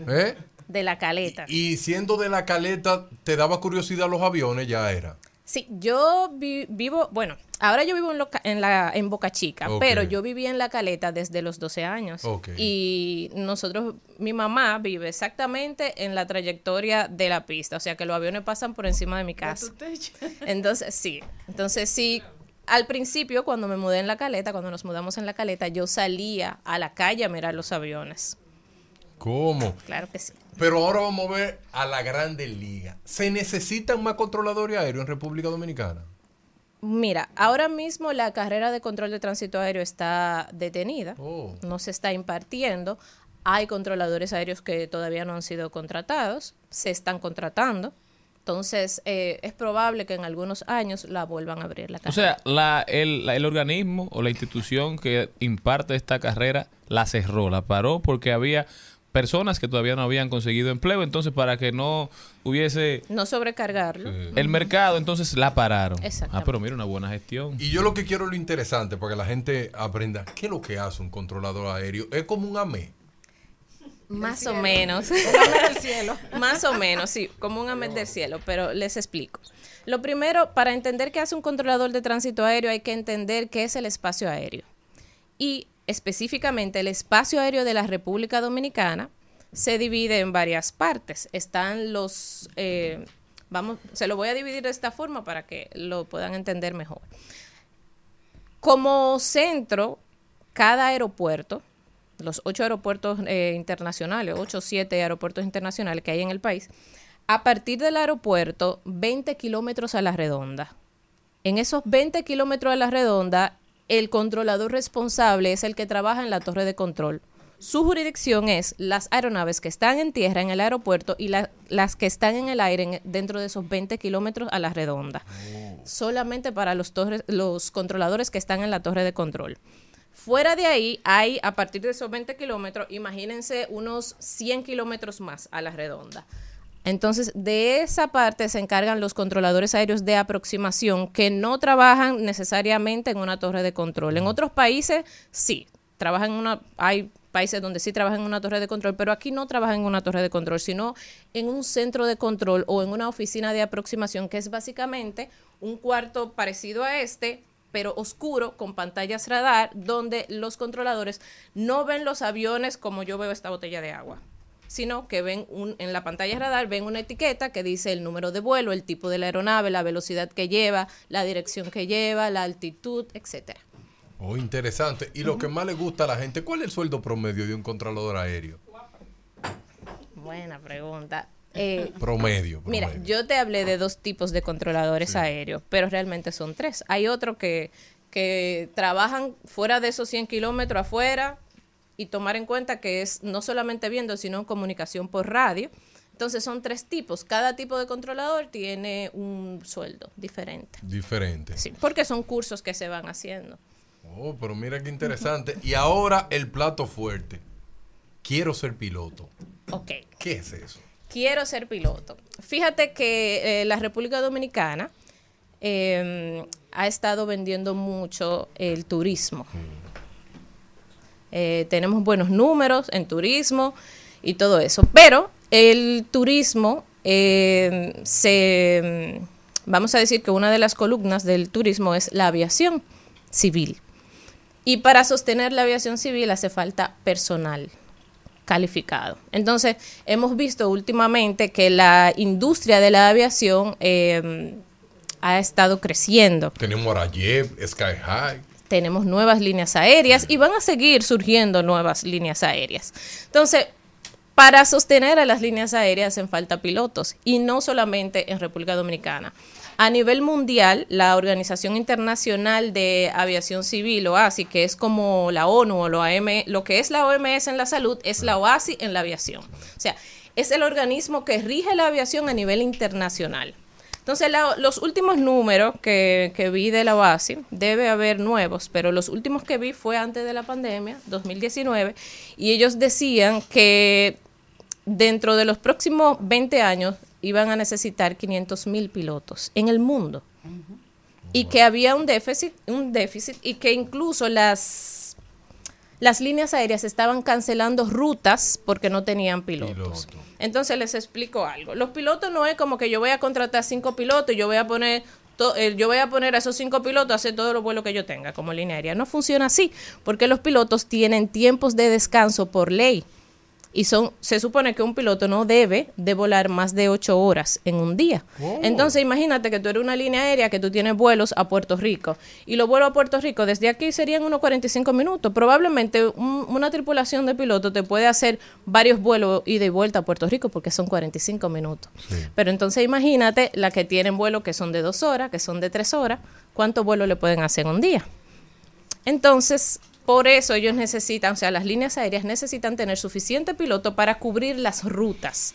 ¿Eh? de la caleta. Y siendo de la caleta, ¿te daba curiosidad los aviones? Ya era. Sí, yo vi- vivo, bueno, ahora yo vivo en, Loca- en, la, en Boca Chica, pero yo viví en La Caleta desde los 12 años. Ok. Y nosotros, mi mamá vive exactamente en la trayectoria de la pista, o sea que los aviones pasan por encima de mi casa. Entonces, sí, entonces sí. Al principio, cuando me mudé en La Caleta, cuando nos mudamos en La Caleta, yo salía a la calle a mirar los aviones. ¿Cómo? Claro que sí. Pero ahora vamos a ver a la Grande Liga. ¿Se necesitan más controladores aéreos en República Dominicana? Mira, ahora mismo la carrera de control de tránsito aéreo está detenida, Oh. no se está impartiendo. Hay controladores aéreos que todavía no han sido contratados, se están contratando. Entonces, eh, es probable que en algunos años la vuelvan a abrir la O carrera. sea, la, el, la- el organismo o la institución que imparte esta carrera la cerró, la paró porque había personas que todavía no habían conseguido empleo, entonces para que no hubiese no sobrecargarlo. el mercado, entonces la pararon. Exactamente. Ah, pero mira, una buena gestión. Y yo lo que quiero es lo interesante para que la gente aprenda qué es lo que hace un controlador aéreo. Es como un AME. Más o menos. Más o menos, sí, como un AMET del cielo, pero les explico. Lo primero, para entender qué hace un controlador de tránsito aéreo, hay que entender qué es el espacio aéreo. Y específicamente el espacio aéreo de la República Dominicana se divide en varias partes. Están los, eh, vamos, se lo voy a dividir de esta forma para que lo puedan entender mejor. Como centro, cada aeropuerto, los ocho aeropuertos eh, internacionales, ocho o siete aeropuertos internacionales que hay en el país, a partir del aeropuerto, 20 kilómetros a la redonda. En esos 20 kilómetros a la redonda, el controlador responsable es el que trabaja en la torre de control. Su jurisdicción es las aeronaves que están en tierra en el aeropuerto y la- las que están en el aire en- dentro de esos 20 kilómetros a la redonda. Solamente para los, torres, los controladores que están en la torre de control. Fuera de ahí hay, a partir de esos 20 kilómetros, imagínense unos 100 kilómetros más a la redonda. Entonces, de esa parte se encargan los controladores aéreos de aproximación que no trabajan necesariamente en una torre de control. En otros países, sí, trabajan en una, hay países donde sí trabajan en una torre de control, pero aquí no trabajan en una torre de control, sino en un centro de control o en una oficina de aproximación, que es básicamente un cuarto parecido a este, pero oscuro, con pantallas radar, donde los controladores no ven los aviones como yo veo esta botella de agua sino que ven un, en la pantalla radar ven una etiqueta que dice el número de vuelo, el tipo de la aeronave, la velocidad que lleva, la dirección que lleva, la altitud, etcétera. Oh, interesante. Y lo que más le gusta a la gente, ¿cuál es el sueldo promedio de un controlador aéreo? Buena pregunta. Eh, Promedio. Mira, promedio. yo te hablé de dos tipos de controladores aéreos, pero realmente son tres. Hay otro que, que trabajan fuera de esos 100 kilómetros afuera y tomar en cuenta que es no solamente viendo, sino en comunicación por radio. Entonces son tres tipos. Cada tipo de controlador tiene un sueldo diferente. Diferente. Sí, porque son cursos que se van haciendo. Oh, pero mira qué interesante. Y ahora el plato fuerte. Quiero ser piloto. Ok. ¿Qué es eso? Quiero ser piloto. Fíjate que eh, la República Dominicana eh, ha estado vendiendo mucho el turismo. Eh, tenemos buenos números en turismo y todo eso, pero el turismo eh, se, vamos a decir que una de las columnas del turismo es la aviación civil. Y para sostener la aviación civil hace falta personal calificado. Entonces, hemos visto últimamente que la industria de la aviación eh, ha estado creciendo. Tenemos Arayev, Sky High. Tenemos nuevas líneas aéreas y van a seguir surgiendo nuevas líneas aéreas. Entonces, para sostener a las líneas aéreas hacen falta pilotos y no solamente en República Dominicana. A nivel mundial, la Organización Internacional de Aviación Civil, OASI, que es como la ONU o la OM, lo que es la OMS en la salud, es la OASI en la aviación. O sea, es el organismo que rige la aviación a nivel internacional. Entonces, los últimos números que, vi de la OASI, debe haber nuevos, pero los últimos que vi fue antes de la pandemia, 2019, y ellos decían que dentro de los próximos 20 años iban a necesitar 500 mil pilotos en el mundo. Y que había un déficit, un déficit y que incluso las, las líneas aéreas estaban cancelando rutas porque no tenían pilotos. Entonces les explico algo. Los pilotos no es como que yo voy a contratar cinco pilotos y yo voy a poner to- eh, yo voy a poner a esos cinco pilotos a hacer todos los vuelos que yo tenga como línea aérea. No funciona así, porque los pilotos tienen tiempos de descanso por ley. Y son, se supone que un piloto no debe de volar más de ocho horas en un día. Oh. Entonces imagínate que tú eres una línea aérea que tú tienes vuelos a Puerto Rico. Y los vuelos a Puerto Rico desde aquí serían unos 45 minutos. Probablemente un- una tripulación de pilotos te puede hacer varios vuelos ida y vuelta a Puerto Rico porque son 45 minutos. Pero entonces imagínate la que tienen vuelos que son de dos horas, que son de tres horas. ¿Cuántos vuelos le pueden hacer en un día? Entonces, por eso ellos necesitan, o sea, las líneas aéreas necesitan tener suficiente piloto para cubrir las rutas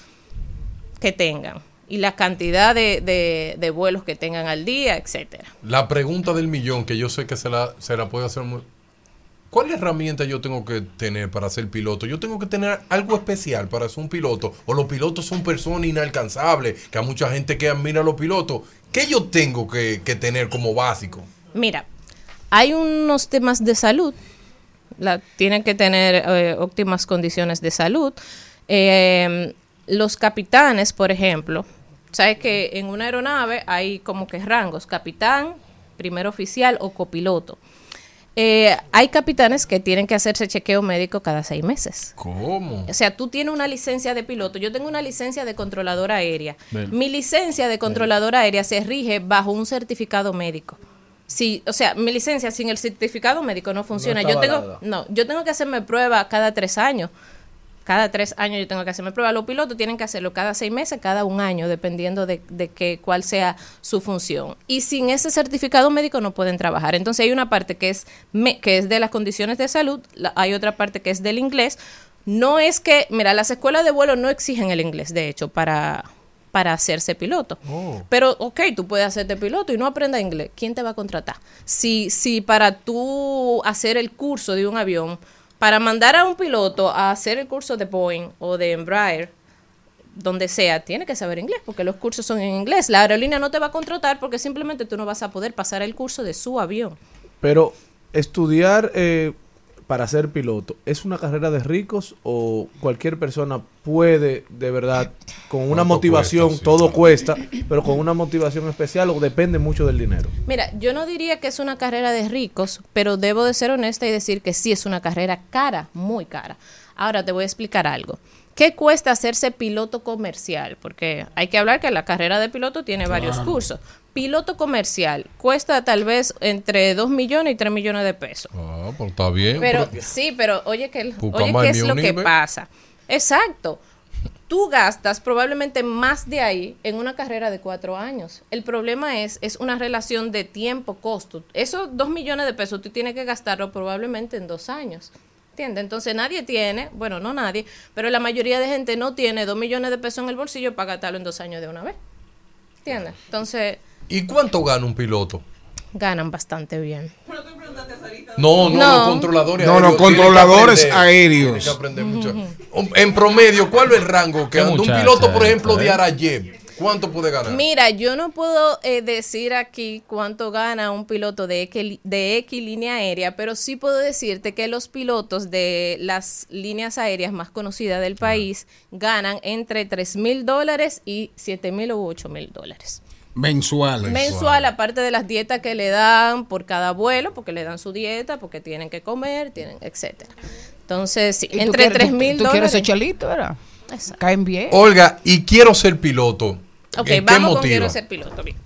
que tengan y la cantidad de, de- de vuelos que tengan al día, etcétera. La pregunta del millón, que yo sé que se la, se la puede hacer muy... ¿Cuál herramienta yo tengo que tener para ser piloto? Yo tengo que tener algo especial para ser un piloto. O los pilotos son personas inalcanzables, que a mucha gente que admira a los pilotos. ¿Qué yo tengo que, que tener como básico? Mira, hay unos temas de salud. La, tienen que tener eh, óptimas condiciones de salud. Eh, los capitanes, por ejemplo, sabes que en una aeronave hay como que rangos, capitán, primer oficial o copiloto. Eh, hay capitanes que tienen que hacerse chequeo médico cada seis meses. ¿Cómo? O sea, tú tienes una licencia de piloto, yo tengo una licencia de controladora aérea. Mi licencia de controladora aérea se rige bajo un certificado médico. Sí, o sea, mi licencia sin el certificado médico no funciona. yo tengo, no, yo tengo que hacerme prueba cada tres años. Cada tres años yo tengo que hacerme prueba. Los pilotos tienen que hacerlo cada seis meses, cada un año, dependiendo de, de que, cuál sea su función. Y sin ese certificado médico no pueden trabajar. Entonces hay una parte que es, me- que es de las condiciones de salud, la- hay otra parte que es del inglés. No es que, mira, las escuelas de vuelo no exigen el inglés, de hecho, para, para hacerse piloto. Pero, ok, tú puedes hacerte piloto y no aprendas inglés. ¿Quién te va a contratar? Si, si para tú hacer el curso de un avión, para mandar a un piloto a hacer el curso de Boeing o de Embraer, donde sea, tiene que saber inglés, porque los cursos son en inglés. La aerolínea no te va a contratar porque simplemente tú no vas a poder pasar el curso de su avión. Pero estudiar eh, para ser piloto, ¿es una carrera de ricos o cualquier persona puede de verdad, con una ¿Cuánto motivación, cuesta? Sí, todo cuesta, pero con una motivación especial o depende mucho del dinero? Mira, yo no diría que es una carrera de ricos, pero debo de ser honesta y decir que sí es una carrera cara, muy cara. Ahora te voy a explicar algo. ¿Qué cuesta hacerse piloto comercial? Porque hay que hablar que la carrera de piloto tiene varios cursos. Piloto comercial cuesta tal vez entre 2 millones y 3 millones de pesos. Ah, pues está bien. Pero pero- sí, pero oye, que, oye ¿qué es lo que pasa? Exacto. Tú gastas probablemente más de ahí en una carrera de cuatro años. El problema es, es una relación de tiempo-costo. Esos dos millones de pesos tú tienes que gastarlo probablemente en dos años. ¿Entiendes? Entonces nadie tiene, bueno, no nadie, pero la mayoría de gente no tiene dos millones de pesos en el bolsillo para gastarlo en dos años de una vez. ¿Entiendes? Entonces ¿Y cuánto gana un piloto? ganan bastante bien. No, no, No. los controladores No, aéreos. los tienen que controladores aprender, aéreos. tienen que aprender mucho. En promedio, ¿cuál es el rango que anda un piloto, por ejemplo, de eh? ¿Cuánto puede ganar? Mira, yo no puedo eh, decir aquí cuánto gana un piloto de X, de X línea aérea, pero sí puedo decirte que los pilotos de las líneas aéreas más conocidas del país ganan entre 3 mil dólares y 7 mil u 8 mil dólares. Mensuales. Mensual, aparte de las dietas que le dan por cada vuelo, porque le dan su dieta, porque tienen que comer, tienen, etcétera. Entonces, sí, ¿Y tú entre quieres- 3 tú- mil Tú dólares. quieres ser chalito, ¿verdad? Caen bien. Olga, y quiero ser piloto. Ok, ¿En qué vamos con quiero ser piloto. bien.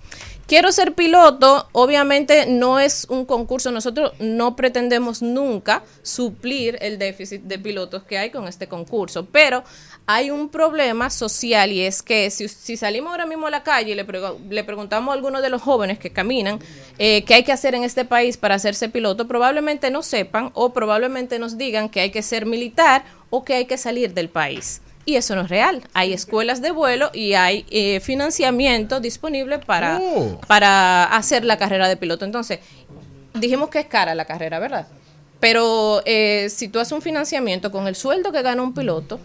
Quiero ser piloto, obviamente no es un concurso, nosotros no pretendemos nunca suplir el déficit de pilotos que hay con este concurso, pero hay un problema social y es que si, si salimos ahora mismo a la calle y le, le preguntamos a algunos de los jóvenes que caminan eh, qué hay que hacer en este país para hacerse piloto, probablemente no sepan o probablemente nos digan que hay que ser militar o que hay que salir del país. Y eso no es real. Hay escuelas de vuelo y hay eh, financiamiento disponible para, Oh. para hacer la carrera de piloto. Entonces, dijimos que es cara la carrera, ¿verdad? Pero eh, si tú haces un financiamiento con el sueldo que gana un piloto,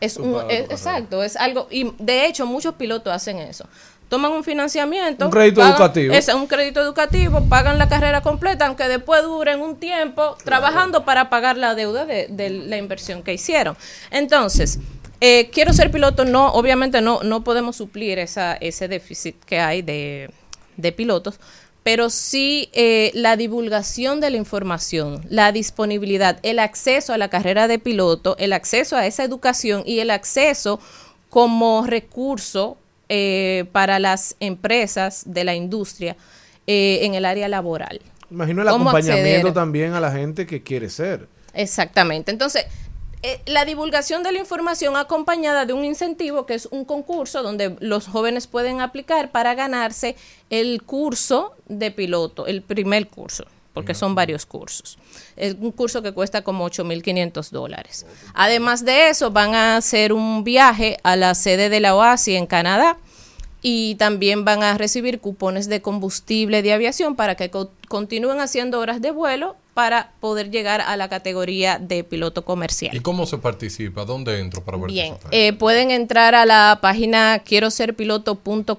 es un, es- exacto, es algo, y de hecho muchos pilotos hacen eso. toman un financiamiento. Un crédito pagan- educativo. Es un crédito educativo, pagan la carrera completa, aunque después duren un tiempo trabajando para pagar la deuda de, de la inversión que hicieron. Entonces, eh, quiero ser piloto, no, obviamente no, no podemos suplir esa, ese déficit que hay de, de pilotos, pero sí eh, la divulgación de la información, la disponibilidad, el acceso a la carrera de piloto, el acceso a esa educación y el acceso como recurso eh, para las empresas de la industria eh, en el área laboral. Imagino el ¿Cómo acompañamiento acceder? también a la gente que quiere ser. Exactamente. Entonces, eh, la divulgación de la información acompañada de un incentivo que es un concurso donde los jóvenes pueden aplicar para ganarse el curso de piloto, el primer curso, porque son varios cursos. Es un curso que cuesta como 8.500 dólares. Además de eso, van a hacer un viaje a la sede de la OASI en Canadá y también van a recibir cupones de combustible de aviación para que co- continúen haciendo horas de vuelo para poder llegar a la categoría de piloto comercial. ¿Y cómo se participa? ¿Dónde entro para ver Bien, eh, pueden entrar a la página quiero ser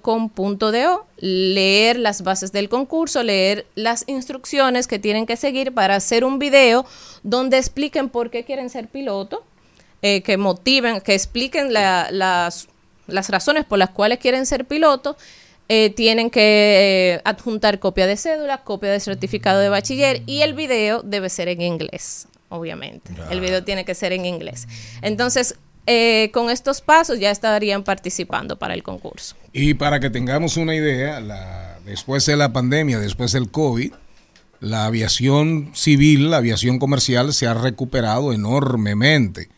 piloto.com.do, leer las bases del concurso, leer las instrucciones que tienen que seguir para hacer un video donde expliquen por qué quieren ser piloto, eh, que motiven, que expliquen la- las, las razones por las cuales quieren ser piloto. Eh, tienen que eh, adjuntar copia de cédula, copia de certificado de bachiller y el video debe ser en inglés, obviamente. El video tiene que ser en inglés. Entonces, eh, con estos pasos ya estarían participando para el concurso. Y para que tengamos una idea, la- después de la pandemia, después del COVID, la aviación civil, la aviación comercial se ha recuperado enormemente.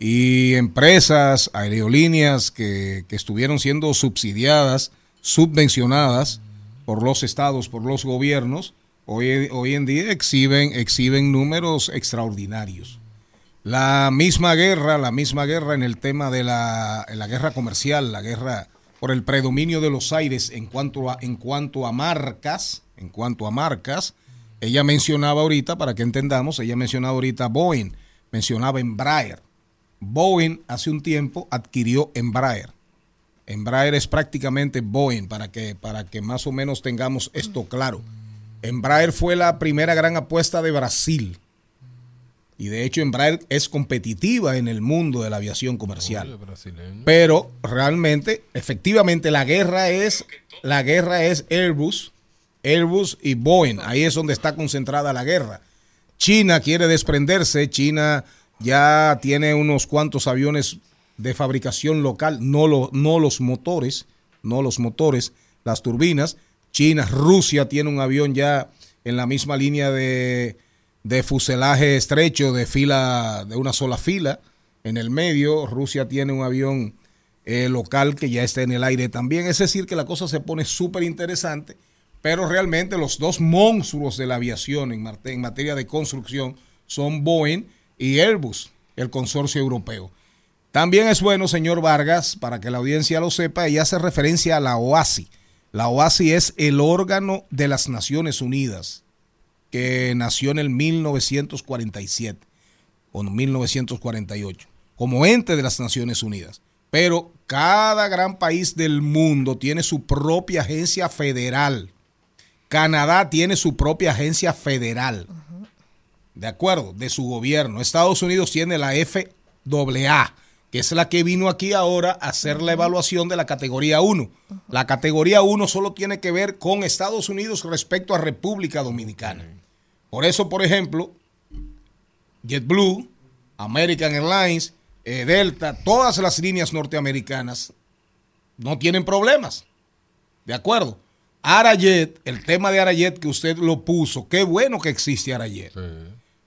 Y empresas, aerolíneas que, que estuvieron siendo subsidiadas, subvencionadas por los estados, por los gobiernos, hoy, en día exhiben, exhiben números extraordinarios. La misma guerra, la misma guerra en el tema de la, la guerra comercial, la guerra por el predominio de los aires en cuanto a, en cuanto a marcas, en cuanto a marcas, ella mencionaba ahorita, para que entendamos, ella mencionaba ahorita Boeing, mencionaba Embraer. Boeing hace un tiempo adquirió Embraer. Embraer es prácticamente Boeing, para que, para que más o menos tengamos esto claro. Embraer fue la primera gran apuesta de Brasil. Y de hecho Embraer es competitiva en el mundo de la aviación comercial. Pero realmente, efectivamente, la guerra es, la guerra es Airbus, Airbus y Boeing. Ahí es donde está concentrada la guerra. China quiere desprenderse, China ya tiene unos cuantos aviones de fabricación local, no, no los motores, no los motores, las turbinas. China, Rusia tiene un avión ya en la misma línea de, de fuselaje estrecho, de fila, de una sola fila. En el medio, Rusia tiene un avión eh, local que ya está en el aire también. Es decir, que la cosa se pone súper interesante, pero realmente los dos monstruos de la aviación en, en materia de construcción son Boeing y Airbus, el consorcio europeo. También es bueno, señor Vargas, para que la audiencia lo sepa, ella hace referencia a la OASI. La OASI es el órgano de las Naciones Unidas que nació en el 1947 o 1948 como ente de las Naciones Unidas. Pero cada gran país del mundo tiene su propia agencia federal. Canadá tiene su propia agencia federal. De acuerdo, de su gobierno. Estados Unidos tiene la FAA, que es la que vino aquí ahora a hacer la evaluación de la categoría 1. La categoría 1 solo tiene que ver con Estados Unidos respecto a República Dominicana. Por eso, por ejemplo, JetBlue, American Airlines, eh, Delta, todas las líneas norteamericanas no tienen problemas. ¿De acuerdo? Arayet, el tema de Arayet que usted lo puso, qué bueno que existe Arayet.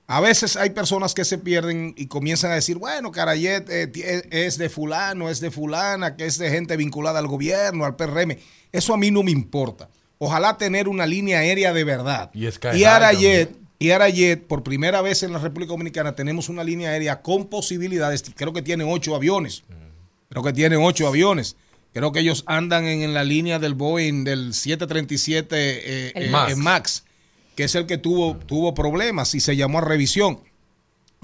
A veces hay personas que se pierden y comienzan a decir, bueno, que Arayet eh, ti- es- de fulano, es de fulana, que es de gente vinculada al gobierno, al PRM. Eso a mí no me importa. Ojalá tener una línea aérea de verdad. Y Y Arayet, y Arayet, por primera vez en la República Dominicana tenemos una línea aérea con posibilidades. Creo que tiene ocho aviones. Creo que tienen ocho aviones. Creo que ellos andan en, en la línea del Boeing del 737 eh, El eh, Max. eh, Max, que es el que tuvo, tuvo problemas y se llamó a revisión.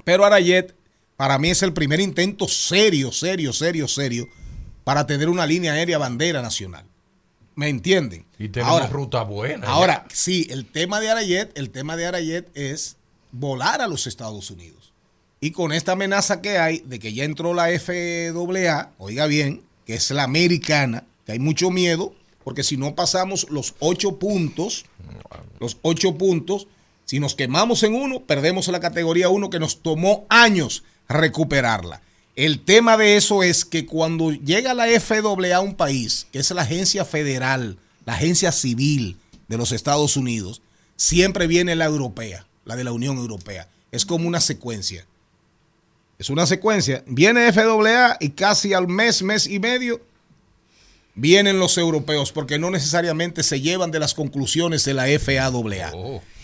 Pero Arayet, para mí es el primer intento serio, serio, serio, serio, para tener una línea aérea bandera nacional. ¿Me entienden? Y tenemos ruta buena. Ahora, sí, el tema de Arayet, el tema de Arayet es volar a los Estados Unidos. Y con esta amenaza que hay de que ya entró la FAA, oiga bien, que es la americana, que hay mucho miedo, porque si no pasamos los ocho puntos, los ocho puntos, si nos quemamos en uno, perdemos la categoría 1 que nos tomó años recuperarla. El tema de eso es que cuando llega la FAA a un país, que es la agencia federal, la agencia civil de los Estados Unidos, siempre viene la europea, la de la Unión Europea. Es como una secuencia. Es una secuencia. Viene FAA y casi al mes, mes y medio, vienen los europeos, porque no necesariamente se llevan de las conclusiones de la FAA.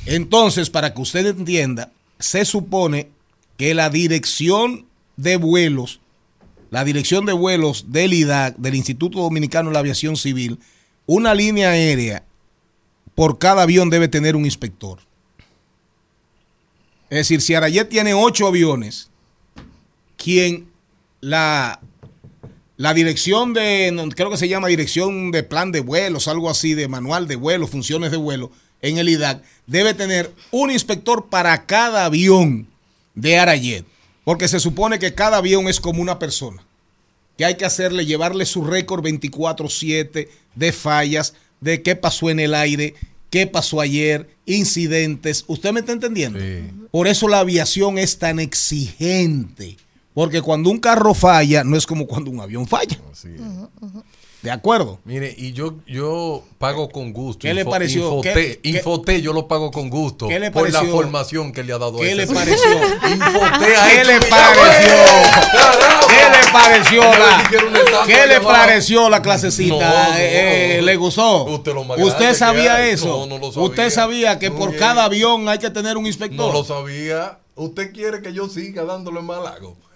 Entonces, para que usted entienda, se supone que la dirección de vuelos, la dirección de vuelos del IDAC, del Instituto Dominicano de la Aviación Civil, una línea aérea por cada avión debe tener un inspector. Es decir, si Arayet tiene ocho aviones, quien la, la dirección de, creo que se llama dirección de plan de vuelos, algo así, de manual de vuelo, funciones de vuelo, en el IDAC, debe tener un inspector para cada avión de Arayet. Porque se supone que cada avión es como una persona. Que hay que hacerle, llevarle su récord 24-7 de fallas, de qué pasó en el aire, qué pasó ayer, incidentes. ¿Usted me está entendiendo? Por eso la aviación es tan exigente. Porque cuando un carro falla, no es como cuando un avión falla. ¿De acuerdo? Mire, y yo, yo pago con gusto. ¿Qué le pareció? Infoté, ¿Qué- yo lo pago con gusto. ¿Qué le por la pareció? formación que le ha dado ¿Qué ese le pareció? Infoté ha ¿Qué le pareció? ¿Qué le pareció la, ¿qué le pareció la clasecita? No, no, Eh, eh, no. ¿Le gustó? Usted lo ¿Usted sabía eso? No, no lo sabía. ¿Usted sabía que Muy por bien. cada avión hay que tener un inspector? No lo sabía. ¿Usted quiere que yo siga dándole más lago? Eh,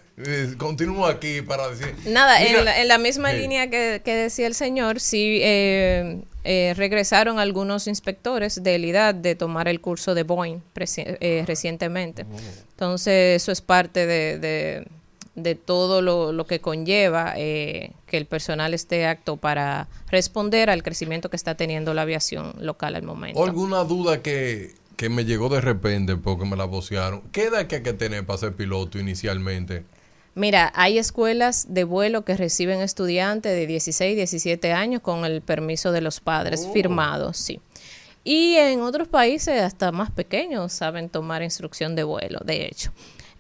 continúo aquí para decir. Nada, Mira, en, la, en la misma línea que, que decía el señor, sí eh, eh, regresaron algunos inspectores del IDAD de tomar el curso de Boeing eh, recientemente. Entonces, eso es parte de, de- de todo lo, lo que conlleva eh, que el personal esté apto para responder al crecimiento que está teniendo la aviación local al momento. ¿Alguna duda que, que me llegó de repente porque me la vocearon? ¿Qué edad que hay que tener para ser piloto inicialmente? Mira, hay escuelas de vuelo que reciben estudiantes de 16, 17 años con el permiso de los padres Oh. firmados, sí. Y en otros países hasta más pequeños saben tomar instrucción de vuelo, de hecho.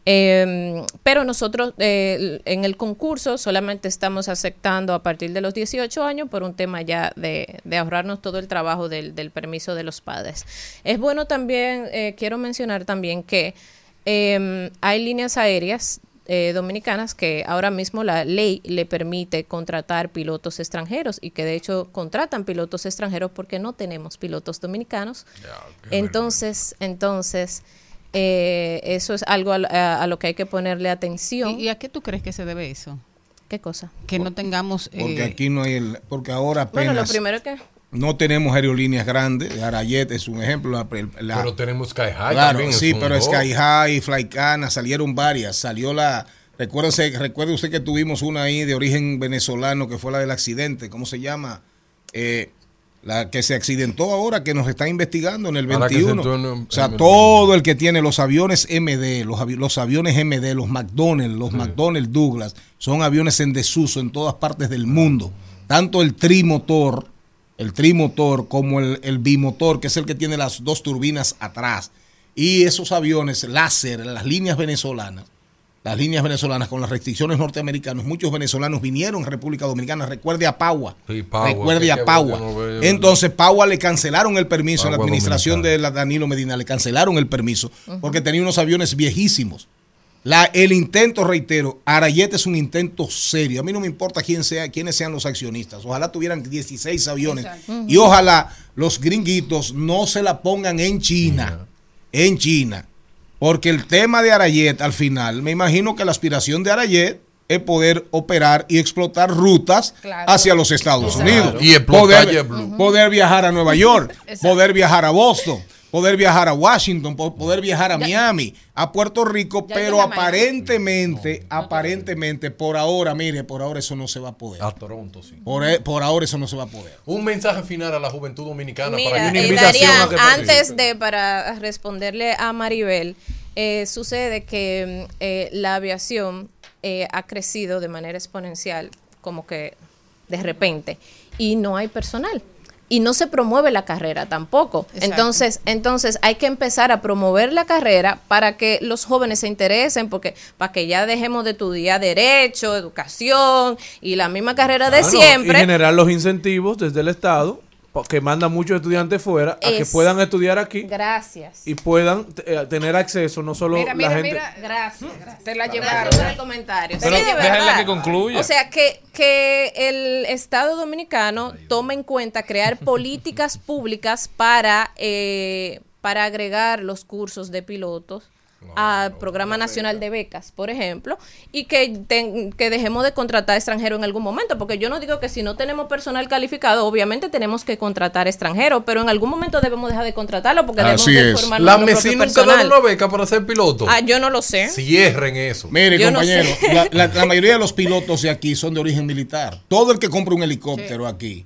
Eh, pero nosotros eh, en el concurso solamente estamos aceptando a partir de los 18 años por un tema ya de, de ahorrarnos todo el trabajo del, del permiso de los padres. Es bueno también, eh, quiero mencionar también que eh, hay líneas aéreas eh, dominicanas que ahora mismo la ley le permite contratar pilotos extranjeros y que de hecho contratan pilotos extranjeros porque no tenemos pilotos dominicanos. Entonces, entonces eh, eso es algo a, a- a lo que hay que ponerle atención. ¿Y, y a qué tú crees que se debe eso? ¿Qué cosa? Que no tengamos... Porque eh, aquí no hay el, porque ahora Bueno, lo primero que... no tenemos aerolíneas grandes. Arayet es un ejemplo. la- la- Pero tenemos Sky High Claro, también. sí, pero. Sky High, Flycana, salieron varias. Salió la, recuérdese, recuerde usted que tuvimos una ahí de origen venezolano que fue la del accidente. ¿Cómo se llama? Eh, la que se accidentó ahora, que nos está investigando en el Ah, la que se 21. entró en- o sea, en- todo el que tiene los aviones MD, los, avi- los aviones MD, los McDonnell, los McDonnell Douglas, son aviones en desuso en todas partes del mundo. Tanto el trimotor, el trimotor como el, el bimotor, que es el que tiene las dos turbinas atrás. Y esos aviones láser, las líneas venezolanas, las líneas venezolanas con las restricciones norteamericanas, muchos venezolanos vinieron a República Dominicana, recuerde a Sí, Pagua, recuerde a no ve- Entonces Pagua le cancelaron el permiso a la administración de la Danilo Medina, le cancelaron el permiso porque tenía unos aviones viejísimos. La, el intento, reitero, Arayet es un intento serio. A mí no me importa quién sea, quiénes sean los accionistas. Ojalá tuvieran 16 aviones. Exacto. Y ojalá los gringuitos no se la pongan en China. En China. Porque el tema de Arayet, al final, me imagino que la aspiración de Arayet es poder operar y explotar rutas Claro. hacia los Estados Exacto. Unidos. Y explotar poder, poder viajar a Nueva York, Exacto. poder viajar a Boston, poder viajar a Washington, po- poder viajar a Miami, a Puerto Rico, Ya pero aparentemente, aparentemente, por ahora, mire, por ahora eso no se va a poder. A Toronto, sí. Por, e- por ahora eso no se va a poder. Un mensaje final a la juventud dominicana Mira, para que eh, Darían, antes de para responderle a Maribel, eh, sucede que eh, la aviación eh, ha crecido de manera exponencial, como que de repente, y no hay personal. Y no se promueve la carrera tampoco. Exacto. Entonces, entonces hay que empezar a promover la carrera para que los jóvenes se interesen, porque para que ya dejemos de estudiar derecho, educación y la misma carrera de siempre. Y generar los incentivos desde el Estado, que manda muchos estudiantes fuera, a que puedan estudiar aquí Gracias. y puedan eh, tener acceso, no solo Mira, mira, la gente... mira. Gracias. Te la llevaron. por el comentario. Pero Sí, déjala que concluya. O sea, que, que el Estado Dominicano tome en cuenta crear políticas públicas para, eh, para agregar los cursos de pilotos al Programa Nacional de Becas, por ejemplo, y que, ten- que dejemos de contratar extranjeros en algún momento, porque yo no digo que si no tenemos personal calificado, obviamente tenemos que contratar extranjeros, pero en algún momento debemos dejar de contratarlo porque debemos Así es. formar La MESI nunca una beca para ser piloto. Ah, yo no lo sé. Cierren eso. Mire, Yo no compañero, sé. la, la- la mayoría de los pilotos de aquí son de origen militar. Todo el que compra un helicóptero aquí,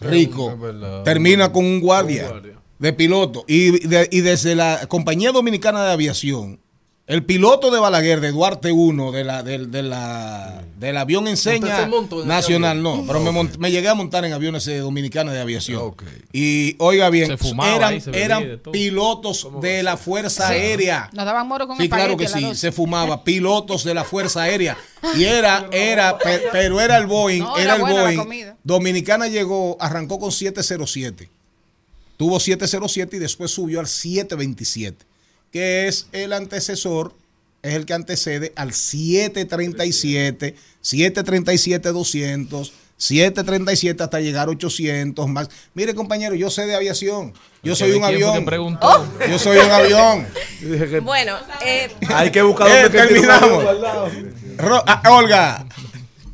rico, termina con un guardia, de piloto. Y, de- y desde la Compañía Dominicana de Aviación, el piloto de Balaguer, de Duarte 1, de la, del- de, la, del avión ¿Usted enseña en nacional, avión? no, pero me, mont- me llegué a montar en aviones eh, dominicanos de aviación. Y oiga bien, Se fumaba eran, ahí, eran de pilotos de la Fuerza Aérea. Nos daban moro con Sí, claro espagueti que sí, se fumaba, pilotos de la Fuerza Aérea. Y era, era, pe- pero era el Boeing, No, era era el Boeing. Dominicana llegó, arrancó con 707. Tuvo 707 y después subió al 727, que es el antecesor, es el que antecede al 737, 737 200. 737 hasta llegar a 800 más. Mire, compañero, yo sé de aviación. Yo soy un ¿Quién fue que avión. preguntó? Yo soy un avión. Bueno, eh, hay que buscar Eh, dónde un terminamos. Ro- ah, Olga.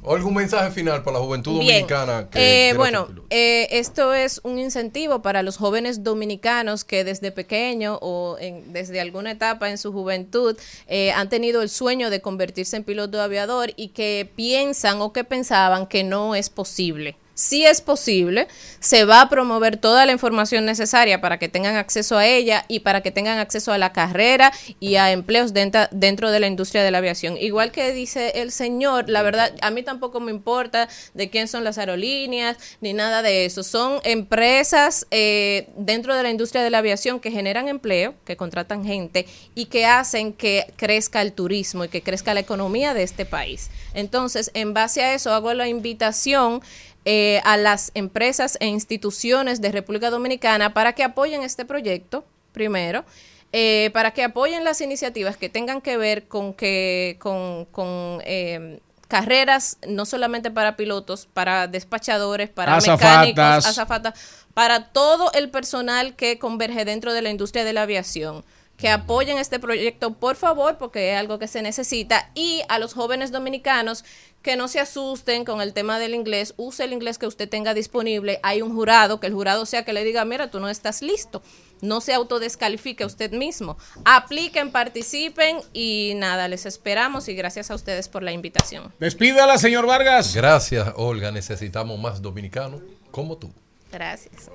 ¿Algún mensaje final para la juventud dominicana? que Eh, bueno, eh, esto es un incentivo para los jóvenes dominicanos que desde pequeño o en- desde alguna etapa en su juventud eh, han tenido el sueño de convertirse en piloto aviador y que piensan o que pensaban que no es posible. Sí es posible, se va a promover toda la información necesaria para que tengan acceso a ella y para que tengan acceso a la carrera y a empleos dentro, dentro de la industria de la aviación. Igual que dice el señor, la verdad, a mí tampoco me importa de quién son las aerolíneas ni nada de eso. Son empresas eh, dentro de la industria de la aviación que generan empleo, que contratan gente y que hacen que crezca el turismo y que crezca la economía de este país. Entonces, en base a eso, hago la invitación eh, a las empresas e instituciones de República Dominicana para que apoyen este proyecto, primero, eh, para que apoyen las iniciativas que tengan que ver con que con, con, eh, carreras no solamente para pilotos, para despachadores, para Azafatas. mecánicos, azafatas, para todo el personal que converge dentro de la industria de la aviación. Que apoyen este proyecto, por favor, porque es algo que se necesita. Y a los jóvenes dominicanos que no se asusten con el tema del inglés, use el inglés que usted tenga disponible. Hay un jurado, que el jurado sea que le diga, mira, tú no estás listo. No se autodescalifique usted mismo. Apliquen, participen y nada, les esperamos y gracias a ustedes por la invitación. Despídala, señor Vargas. Gracias, Olga. Necesitamos más dominicanos como tú. Gracias.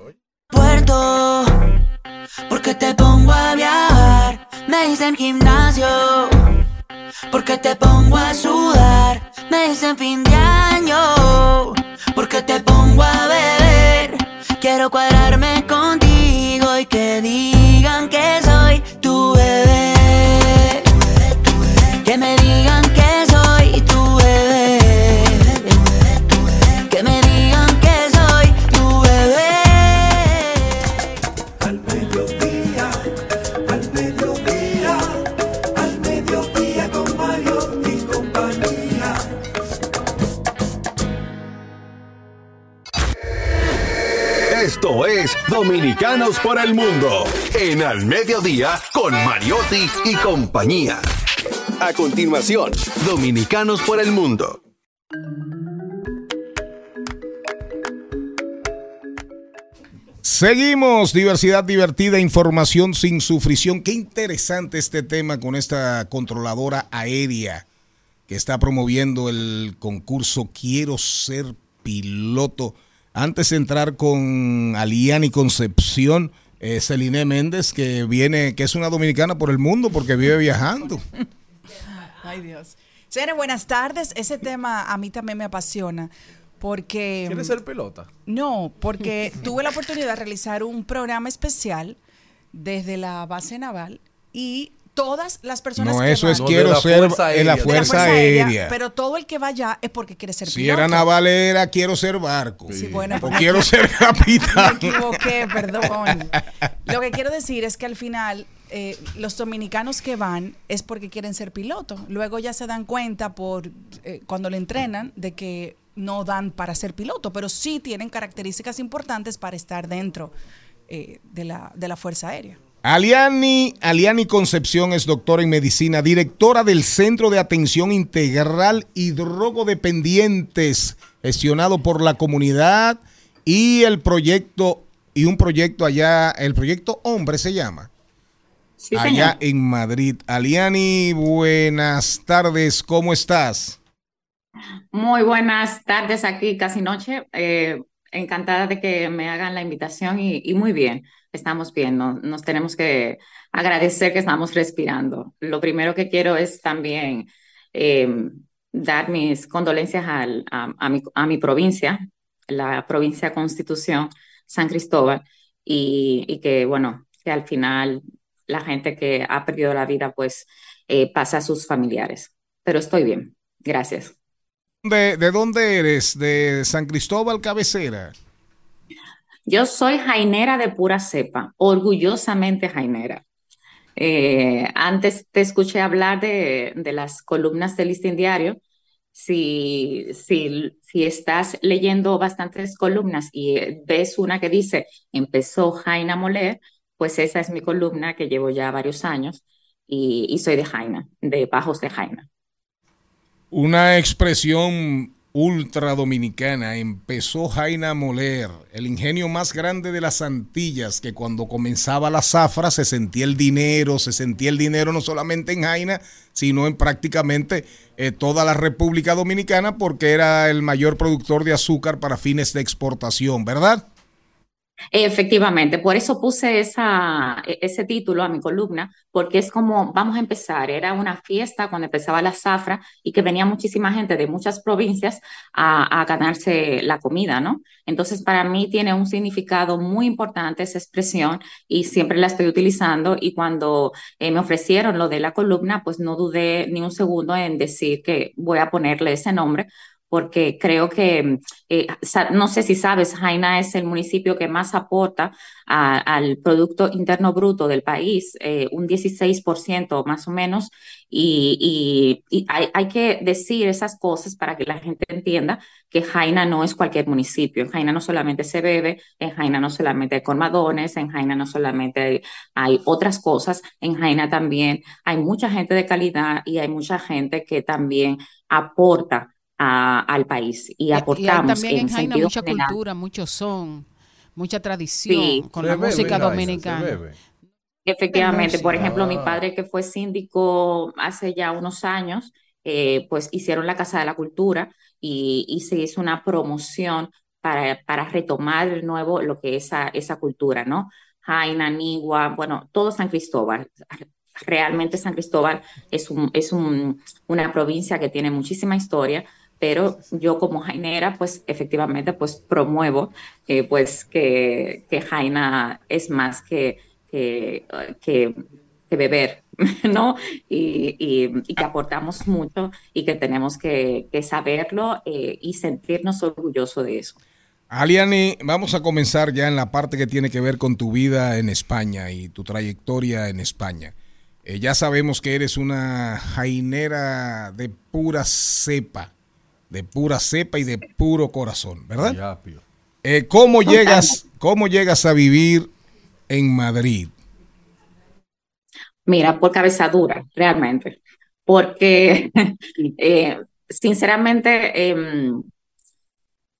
Puerto, porque te pongo a viajar, me dicen gimnasio, porque te pongo a sudar, me dicen fin de año, porque te pongo a beber, quiero cuadrarme contigo y que digan Esto es Dominicanos por el Mundo en Al Mediodía con Mariotti y compañía. A continuación, Dominicanos por el Mundo. Seguimos, diversidad divertida, información sin sufrición. Qué interesante este tema con esta controladora aérea que está promoviendo el concurso Quiero ser piloto. Antes de entrar con Aliani Concepción, eh, Celine Méndez, que viene, que es una dominicana por el mundo porque vive viajando. Ay, Dios. Señores, buenas tardes. Ese tema a mí también me apasiona porque... ¿Quieres ser pilota? No, porque tuve la oportunidad de realizar un programa especial desde la base naval y todas las personas No, que eso van- es quiero ser en la Fuerza Aérea. Pero todo el que va allá es porque quiere ser Si piloto. era navalera, quiero ser barco. Sí, bueno, o pues- quiero ser capitán. Me equivoqué, perdón. Lo que quiero decir es que al final eh, los dominicanos que van es porque quieren ser pilotos. Luego ya se dan cuenta por eh, cuando le entrenan de que no dan para ser piloto, pero sí tienen características importantes para estar dentro eh, de, la, de la Fuerza Aérea. Aliani, Aliani Concepción es doctora en medicina, directora del Centro de Atención Integral y Drogodependientes, gestionado por la comunidad y el proyecto, y un proyecto allá, el proyecto Hombre se llama. Sí, allá señor. en Madrid. Aliani, buenas tardes, ¿cómo estás? Muy buenas tardes aquí, casi noche. Eh, encantada de que me hagan la invitación y, y muy bien, estamos bien. no- nos tenemos que agradecer que estamos respirando. Lo primero que quiero es también eh, dar mis condolencias al- a, a mi, a mi provincia, la provincia Constitución, San Cristóbal, y, y que, bueno, que al final la gente que ha perdido la vida, pues eh, pasa a sus familiares. Pero estoy bien, gracias. ¿De, de dónde eres? ¿De San Cristóbal Cabecera? Yo soy jainera de pura cepa, orgullosamente jainera. Eh, antes te escuché hablar de, de las columnas del Listín Diario. Si, si, si estás leyendo bastantes columnas y eh, ves una que dice empezó Jaina moler, pues esa es mi columna que llevo ya varios años y, y soy de Jaina, de Bajos de Jaina. Una expresión ultra dominicana. Empezó Jaina a moler, el ingenio más grande de las Antillas, que cuando comenzaba la zafra se sentía el dinero, se sentía el dinero no solamente en Jaina, sino en prácticamente eh, toda la República Dominicana, porque era el mayor productor de azúcar para fines de exportación, ¿verdad? Efectivamente, por eso puse esa, e- ese título a mi columna, porque es como vamos a empezar. Era una fiesta cuando empezaba la zafra y que venía muchísima gente de muchas provincias a, a ganarse la comida, ¿no? Entonces, para mí tiene un significado muy importante esa expresión y siempre la estoy utilizando. Y cuando eh, me ofrecieron lo de la columna, pues no dudé ni un segundo en decir que voy a ponerle ese nombre porque creo que, eh, no sé si sabes, Jaina es el municipio que más aporta al Producto Interno Bruto del país, eh, un 16% más o menos, y, hay que decir esas cosas para que la gente entienda que Jaina no es cualquier municipio. En Jaina no solamente se bebe, en Jaina no solamente hay colmadones, en Jaina no solamente hay, hay otras cosas, en Jaina también hay mucha gente de calidad y hay mucha gente que también aporta a- al país y aportamos también en en Jaina sentido mucha general. cultura, mucho son, mucha tradición Sí. con Se la bebe música Jaina, dominicana. bebe. Efectivamente, por ejemplo, mi Ah. padre que fue síndico hace ya unos años, eh, pues hicieron la Casa de la Cultura y, y se hizo una promoción para, para retomar de nuevo lo que es esa, esa cultura, ¿no? Jaina, Nigua, bueno, todo San Cristóbal. Realmente San Cristóbal es, un, es un- una provincia que tiene muchísima historia, pero yo como jainera, pues efectivamente, pues promuevo eh, pues que, que Jaina es más que, que, beber, ¿no? Y, que aportamos mucho y que tenemos que, que saberlo eh, y sentirnos orgullosos de eso. Aliani, vamos a comenzar ya en la parte que tiene que ver con tu vida en España y tu trayectoria en España. Eh, ya sabemos que eres una jainera de pura cepa, de pura cepa y de puro corazón, ¿verdad? Eh, ¿Cómo llegas, cómo llegas a vivir en Madrid? Mira, por cabeza dura, realmente. Porque, eh, sinceramente, em,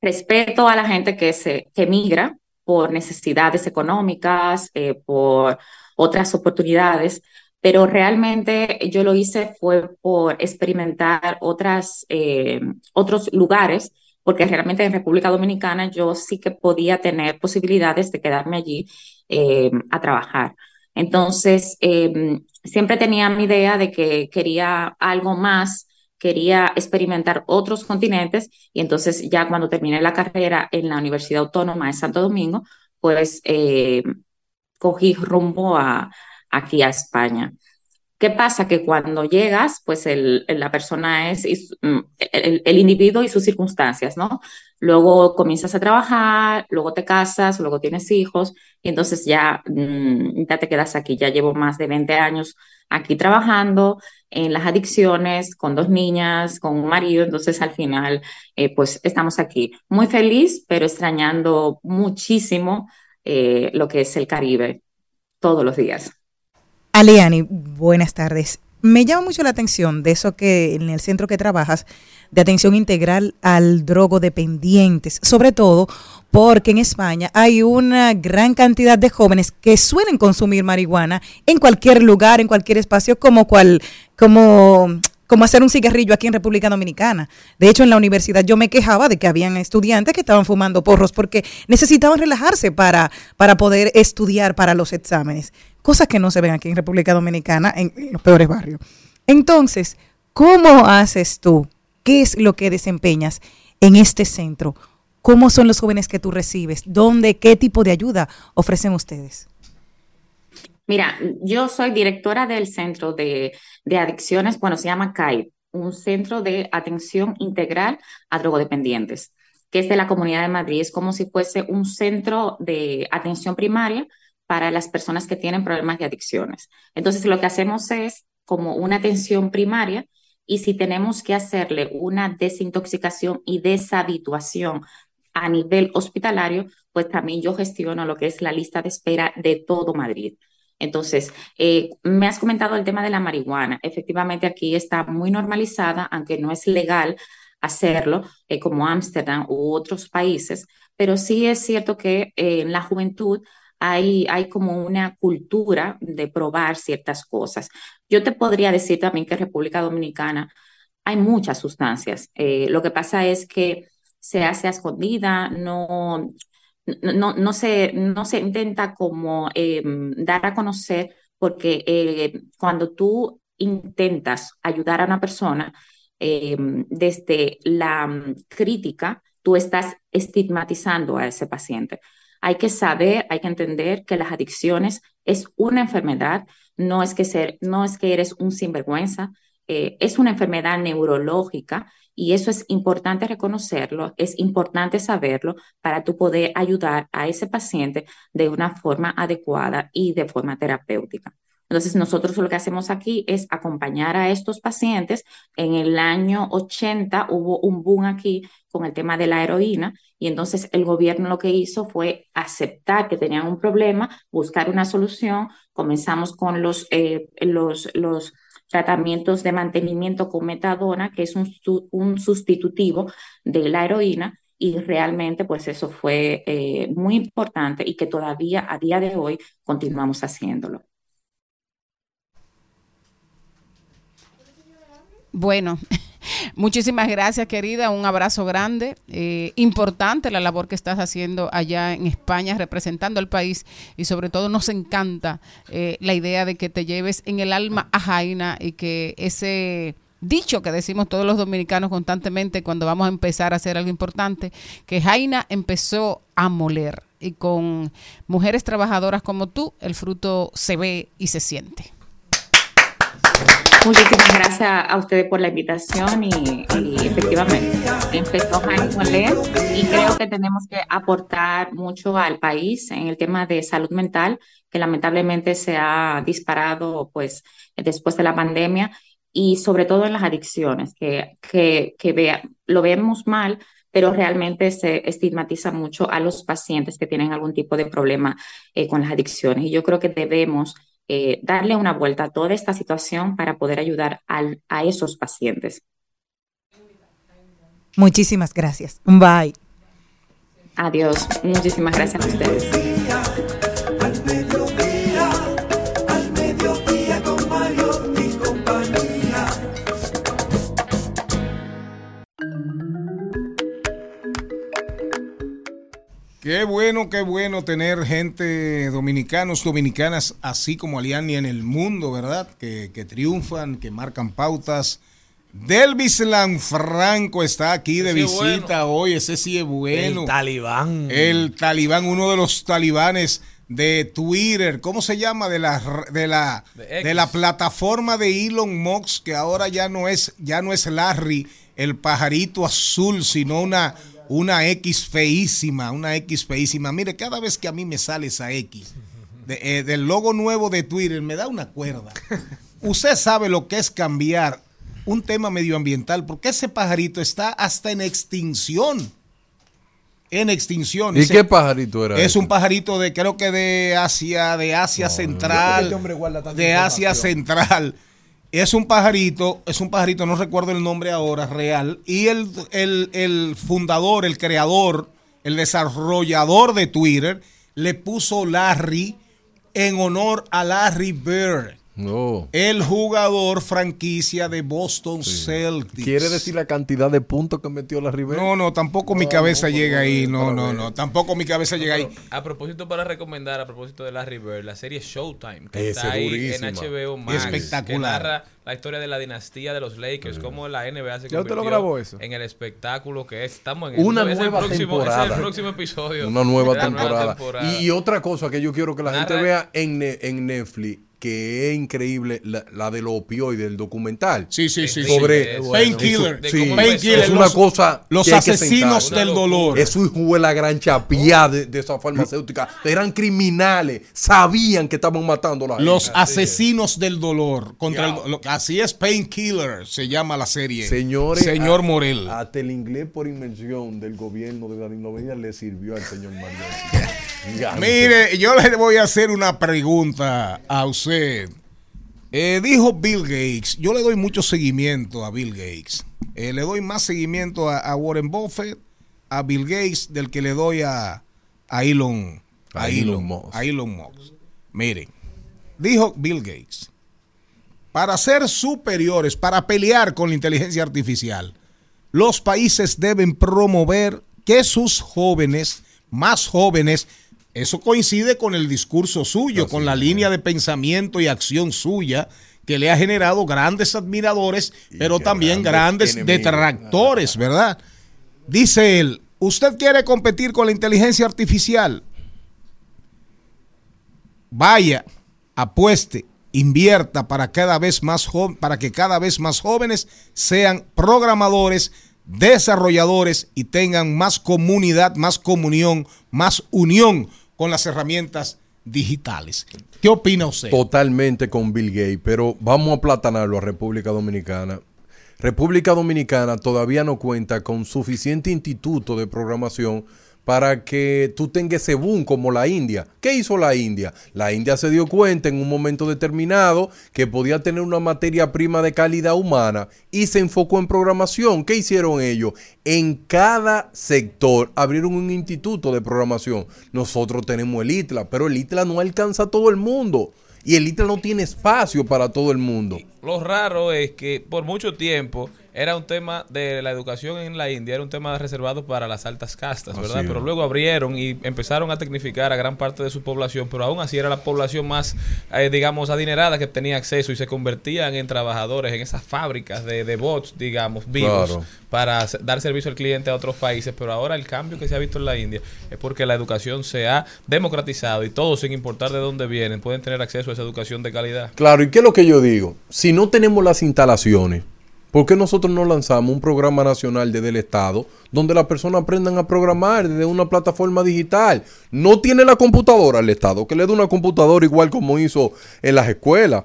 respeto a la gente que se que migra por necesidades económicas, eh, por otras oportunidades, pero realmente yo lo hice fue por experimentar otras, eh, otros lugares, porque realmente en República Dominicana yo sí que podía tener posibilidades de quedarme allí eh, a trabajar. Entonces, em, siempre tenía mi idea de que quería algo más, quería experimentar otros continentes y entonces ya cuando terminé la carrera en la Universidad Autónoma de Santo Domingo, pues eh, cogí rumbo a, aquí a España. ¿Qué pasa? Que cuando llegas, pues el, la persona es mm, el, individuo y sus circunstancias, ¿no? Luego comienzas a trabajar, luego te casas, luego tienes hijos y entonces ya, mm, ya te quedas aquí. Ya llevo más de 20 años aquí trabajando en las adicciones, con dos niñas, con un marido, entonces al final, eh, pues estamos aquí. Muy feliz, pero extrañando muchísimo eh, lo que es el Caribe todos los días. Aleani, buenas tardes. Me llama mucho la atención de eso que en el centro que trabajas, de atención integral al drogodependientes, sobre todo porque en España hay una gran cantidad de jóvenes que suelen consumir marihuana en cualquier lugar, en cualquier espacio, como cual, como como hacer un cigarrillo aquí en República Dominicana. De hecho, en la universidad yo me quejaba de que habían estudiantes que estaban fumando porros porque necesitaban relajarse para, para poder estudiar para los exámenes. Cosas que no se ven aquí en República Dominicana, en, los peores barrios. Entonces, ¿cómo haces tú? ¿Qué es lo que desempeñas en este centro? ¿Cómo son los jóvenes que tú recibes? ¿Dónde? ¿Qué tipo de ayuda ofrecen ustedes? Mira, yo soy directora del Centro de, Adicciones, bueno, se llama CAI, un centro de atención integral a drogodependientes, que es de la Comunidad de Madrid. Es como si fuese un centro de atención primaria para las personas que tienen problemas de adicciones. Entonces, lo que hacemos es como una atención primaria y si tenemos que hacerle una desintoxicación y deshabituación a nivel hospitalario, pues también yo gestiono lo que es la lista de espera de todo Madrid. Entonces, eh, me has comentado el tema de la marihuana. Efectivamente, aquí está muy normalizada, aunque no es legal hacerlo, eh, como Ámsterdam u otros países, pero sí es cierto que eh, en la juventud hay, hay como una cultura de probar ciertas cosas. Yo te podría decir también que en República Dominicana hay muchas sustancias. lo que pasa es que se hace a escondida, no, no, no, se, no se intenta como em, dar a conocer porque eh, cuando tú intentas ayudar a una persona desde la mm, crítica, tú estás estigmatizando a ese paciente. Hay que saber, hay que entender que las adicciones es una enfermedad, no es que, ser, no es que eres un sinvergüenza, eh, es una enfermedad neurológica y eso es importante reconocerlo, es importante saberlo para tú poder ayudar a ese paciente de una forma adecuada y de forma terapéutica. Entonces, nosotros lo que hacemos aquí es acompañar a estos pacientes. En el año 80 hubo un boom aquí con el tema de la heroína y entonces el gobierno lo que hizo fue aceptar que tenían un problema, buscar una solución. Comenzamos con los, eh, los, los tratamientos de mantenimiento con metadona, que es un, un sustitutivo de la heroína, y realmente pues eso fue eh, muy importante y que todavía a día de hoy continuamos haciéndolo. Bueno, Muchísimas gracias, querida. Un abrazo grande. Eh, importante la labor que estás haciendo allá en España, representando al país. Y sobre todo nos encanta eh, la idea de que te lleves en el alma a Jaina y que ese dicho que decimos todos los dominicanos constantemente cuando vamos a empezar a hacer algo importante, que Jaina empezó a moler. Y con mujeres trabajadoras como tú, el fruto se ve y se siente. Muchísimas gracias a ustedes por la invitación y, efectivamente empezó Jaime leer y creo que tenemos que aportar mucho al país en el tema de salud mental que lamentablemente se ha disparado pues después de la pandemia y sobre todo en las adicciones que, que, que vea, lo vemos mal pero realmente se estigmatiza mucho a los pacientes que tienen algún tipo de problema eh, con las adicciones. Y yo creo que debemos eh, darle una vuelta a toda esta situación para poder ayudar a esos pacientes. Muchísimas gracias. Bye. Adiós. Muchísimas gracias a ustedes. Qué bueno, qué bueno tener gente, dominicanos, dominicanas, así como Aliani en el mundo, ¿verdad? Que, que triunfan, que marcan pautas. Delvis Lanfranco está aquí de Ese visita hoy, ese sí es bueno. El talibán. El talibán, uno de los talibanes de Twitter, ¿cómo se llama? De la de la De de la plataforma de Elon Musk que ahora ya no es ya no es Larry el pajarito azul, sino una una X feísima, una X feísima. Mire, cada vez que a mí me sale esa X de- eh, del logo nuevo de Twitter me da una cuerda. Usted sabe lo que es cambiar un tema medioambiental, porque ese pajarito está hasta en extinción. En extinción. ¿Y Ese- qué pajarito era? es ese? un pajarito de creo que de Asia, de Asia ¿Por qué Central, este hombre guarda tanta de Asia? Central. Es un pajarito, es un pajarito, no recuerdo el nombre ahora real. Y el, el- el fundador, el creador, el desarrollador de Twitter, le puso Larry en honor a Larry Bird, No. el jugador franquicia de Boston Celtics. ¿Quiere decir la cantidad de puntos que metió la Rivera? No, no, tampoco mi cabeza llega ahí. No, no, no. Tampoco mi cabeza llega ahí. A propósito, para recomendar, a propósito de Larry Bird, la serie Showtime, que Esa está ahí durísima. en HBO Max, Espectacular. que narra la historia de la dinastía de los Lakers, cómo la NBA se ¿Ya usted lo convirtió grabó eso? en el espectáculo que es. Estamos en Una es el nueva próximo, temporada. Es el próximo episodio. Una nueva La temporada. temporada. Y, y otra cosa que yo quiero que la gente vea en, en Netflix, que es increíble, la, la de los opioides, el documental. Sí, sí, sí. Sobre sí. Painkiller. Sí, es una los- cosa. los que hay que asesinos del dolor. Eso hijo de la gran chapía de, de esa farmacéutica. Eran criminales. Sabían que estaban matando a la Los gente. asesinos del dolor. Contra el, lo- así es, Painkiller se llama la serie. Señores, Señor a- Morel. Hasta el inglés por inmersión del gobierno de Danilo Medina le sirvió al señor Mario. Mire, yo le voy a hacer una pregunta a usted. Eh, dijo Bill Gates, yo le doy mucho seguimiento a Bill Gates. Eh, le doy más seguimiento a, a Warren Buffett, a Bill Gates, del que le doy a, a Elon, a A Elon, Elon Musk. a Elon Musk. Mire, dijo Bill Gates, para ser superiores, para pelear con la inteligencia artificial, los países deben promover que sus jóvenes, más jóvenes, eso coincide con el discurso suyo, con la línea de pensamiento y acción suya, que le ha generado grandes admiradores, pero también grandes, detractores, ¿verdad? Dice él, ¿usted quiere competir con la inteligencia artificial? Vaya, apueste, invierta para cada vez más para que cada vez más jóvenes sean programadores, desarrolladores y tengan más comunidad, más comunión, más unión con las herramientas digitales. ¿Qué opina usted? Totalmente con Bill Gates, pero vamos a platanarlo a República Dominicana. República Dominicana todavía no cuenta con suficiente instituto de programación para que tú tengas ese boom como la India. ¿Qué hizo la India? La India se dio cuenta en un momento determinado que podía tener una materia prima de calidad humana y se enfocó en programación. ¿Qué hicieron ellos? En cada sector abrieron un instituto de programación. Nosotros tenemos el ITLA, pero el ITLA no alcanza a todo el mundo. Y el ITLA no tiene espacio para todo el mundo. Lo raro es que por mucho tiempo era un tema de la educación en la India, era un tema reservado para las altas castas, ¿verdad? Pero luego abrieron y empezaron a tecnificar a gran parte de su población, pero aún así era la población más, eh, digamos, adinerada que tenía acceso y se convertían en trabajadores en esas fábricas de, de bots, digamos, vivos, Claro. para dar servicio al cliente a otros países. Pero ahora el cambio que se ha visto en la India es porque la educación se ha democratizado y todos, sin importar de dónde vienen, pueden tener acceso a esa educación de calidad. Claro, ¿y qué es lo que yo digo? Si no tenemos las instalaciones, ¿por qué nosotros no lanzamos un programa nacional desde el Estado donde las personas aprendan a programar desde una plataforma digital? No tiene la computadora el Estado, que le dé una computadora igual como hizo en las escuelas.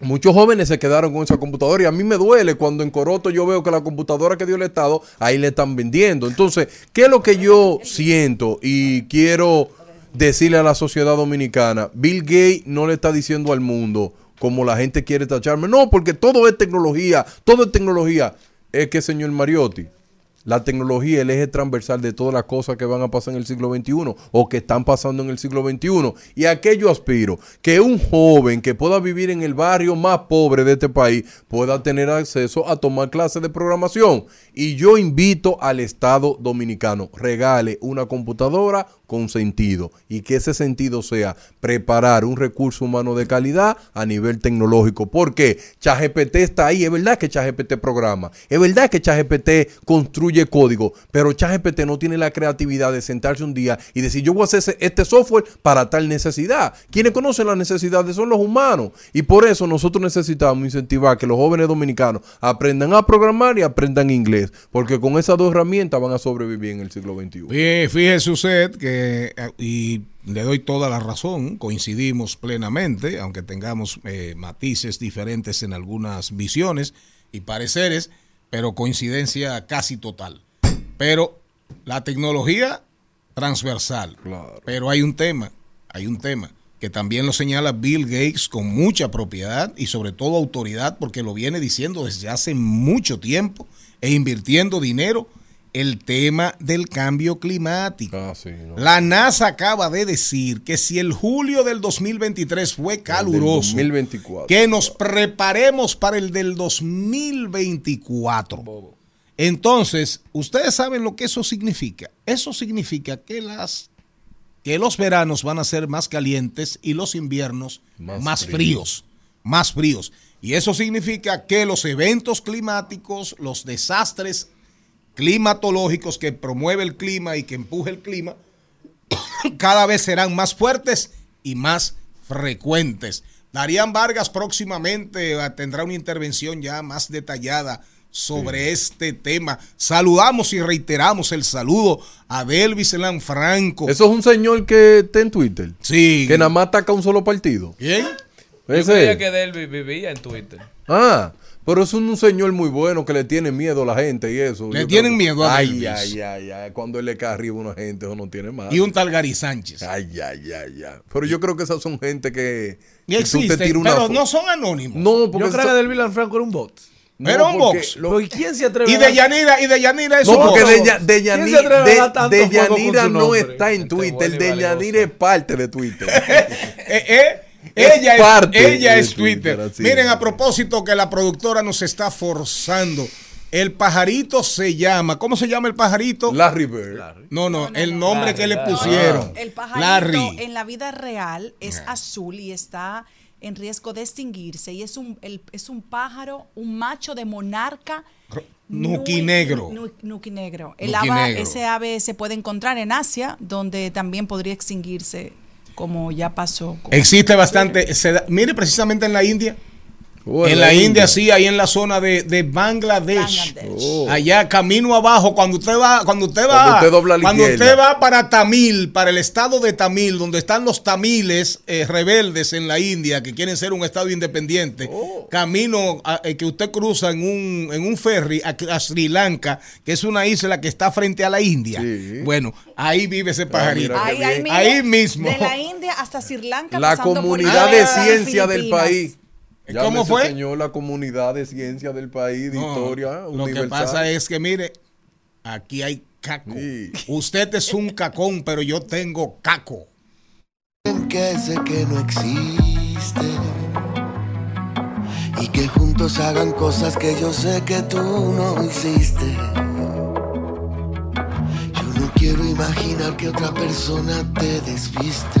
Muchos jóvenes se quedaron con esa computadora y a mí me duele cuando en Coroto yo veo que la computadora que dio el Estado ahí le están vendiendo. Entonces, ¿qué es lo que yo siento y quiero decirle a la sociedad dominicana? Bill Gates no le está diciendo al mundo como la gente quiere tacharme. No, porque todo es tecnología, todo es tecnología. Es que, señor Mariotti, la tecnología el eje transversal de todas las cosas que van a pasar en el siglo XXI o que están pasando en el siglo XXI. Y a qué yo aspiro, que un joven que pueda vivir en el barrio más pobre de este país pueda tener acceso a tomar clases de programación. Y yo invito al Estado dominicano, regale una computadora con sentido y que ese sentido sea preparar un recurso humano de calidad a nivel tecnológico. Porque ChatGPT está ahí, es verdad que ChatGPT programa, es verdad que ChatGPT construye código, pero ChatGPT no tiene la creatividad de sentarse un día y decir yo voy a hacer este software para tal necesidad. Quienes conocen las necesidades son los humanos y por eso nosotros necesitamos incentivar que los jóvenes dominicanos aprendan a programar y aprendan inglés, porque con esas dos herramientas van a sobrevivir en el siglo XXI. Fí- Fíjese usted que, eh, y le doy toda la razón, coincidimos plenamente, aunque tengamos eh, matices diferentes en algunas visiones y pareceres, pero coincidencia casi total. Pero la tecnología transversal. Pero hay un tema, hay un tema que también lo señala Bill Gates con mucha propiedad y sobre todo autoridad porque lo viene diciendo desde hace mucho tiempo e invirtiendo dinero el tema del cambio climático. La NASA acaba de decir que si el julio del 2023 fue caluroso, 2024. que nos preparemos para el del 2024. Entonces, ustedes saben lo que eso significa. Eso significa que las que los veranos van a ser más calientes y los inviernos Más más, fríos. fríos, más fríos. Y eso significa que los eventos climáticos, los desastres climatológicos que promueve el clima y que empuje el clima, cada vez serán más fuertes y más frecuentes. Darían Vargas próximamente eh, tendrá una intervención ya más detallada sobre este tema. Saludamos y reiteramos el saludo a Delvis Franco. Eso es un señor que está en Twitter. Sí. Que nada más ataca un solo partido. ¿Quién? Yo Ese creía que Delvi vivía en Twitter. Ah, pero es un, un señor muy bueno que le tiene miedo a la gente y eso. Le Yo tienen creo- miedo a ay, Delvis. ay, ay, ay. Cuando él le cae arriba a una gente, eso no tiene más. Y un tal Gary Sánchez. Ay, ay, ay, ay. Pero yo creo que esas son gente que. Y que tú te existen, pero no son anónimos. No, porque Yo creo que Del Franco era un bot. No, Era un box. lo- ¿Y quién se atreve Y a de Yanira, y de Yanira es No, un porque box. de, de ¿Quién Yanira, de- de Yanira no está en Twitter. y De. Yanira es parte de Twitter. Eh, eh, ella es, parte ella es Twitter. Miren, a propósito que la productora nos está forzando. El pajarito se llama. ¿Cómo se llama el pajarito? Larry Bird. No, no, el nombre Larry, que le pusieron. El pajarito Larry. en la vida real es azul y está en riesgo de extinguirse y es un, el- es un pájaro, un macho de monarca. Nuki nui- negro. nu- nuki negro. El ese ave se puede encontrar en Asia, donde también podría extinguirse, como ya pasó. Existe bastante. mire, precisamente en la India. Oh, en la India, sí, ahí en la zona de, de Bangladesh. Bangladesh. Oh. Allá camino abajo, cuando usted va, cuando usted va, Cuando usted cuando va para Tamil, para el estado de Tamil, donde están los tamiles eh, rebeldes en la India que quieren ser un estado independiente, Oh. camino a- eh, que usted cruza en un, en un ferry a, a Sri Lanka, que es una isla que está frente a la India. Sí. Bueno, ahí vive ese pajarito. mira. Ahí, ahí Ahí mismo. De la India hasta Sri Lanka. La comunidad de ciencia del Filipinas. País. ¿Cómo Llámese, fue? la comunidad de ciencia del país, de No, historia Lo universal. que pasa es que, mire, aquí hay caco. Sí. Usted es un cacón, pero yo tengo caco. que sé que no existe y que juntos hagan cosas que yo sé que tú no hiciste. Yo no quiero imaginar que otra persona te desviste.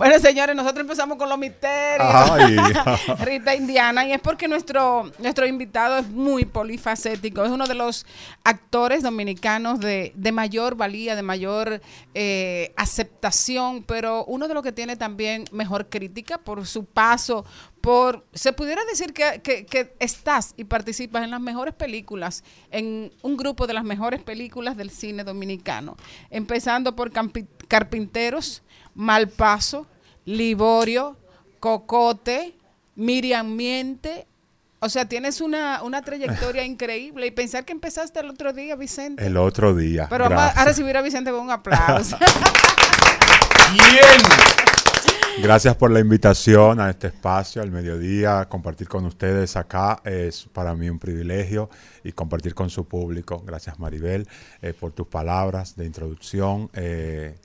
Bueno, señores, nosotros empezamos con los misterios. Rita Indiana, y es porque nuestro, nuestro invitado es muy polifacético. Es uno de los actores dominicanos de, de mayor valía, de mayor eh, aceptación, pero uno de los que tiene también mejor crítica por su paso por, se pudiera decir que, que- que estás y participas en las mejores películas, en un grupo de las mejores películas del cine dominicano, empezando por Campi- Carpinteros, Malpaso, Liborio, Cocote, Miriam Miente. O sea, tienes una, una trayectoria increíble y pensar que empezaste el otro día, Vicente. El otro día. Pero vamos a- recibir a Vicente con un aplauso. Gracias por la invitación a este espacio, al mediodía, compartir con ustedes acá. Es para mí un privilegio y compartir con su público. Gracias Maribel eh, por tus palabras de introducción. Eh,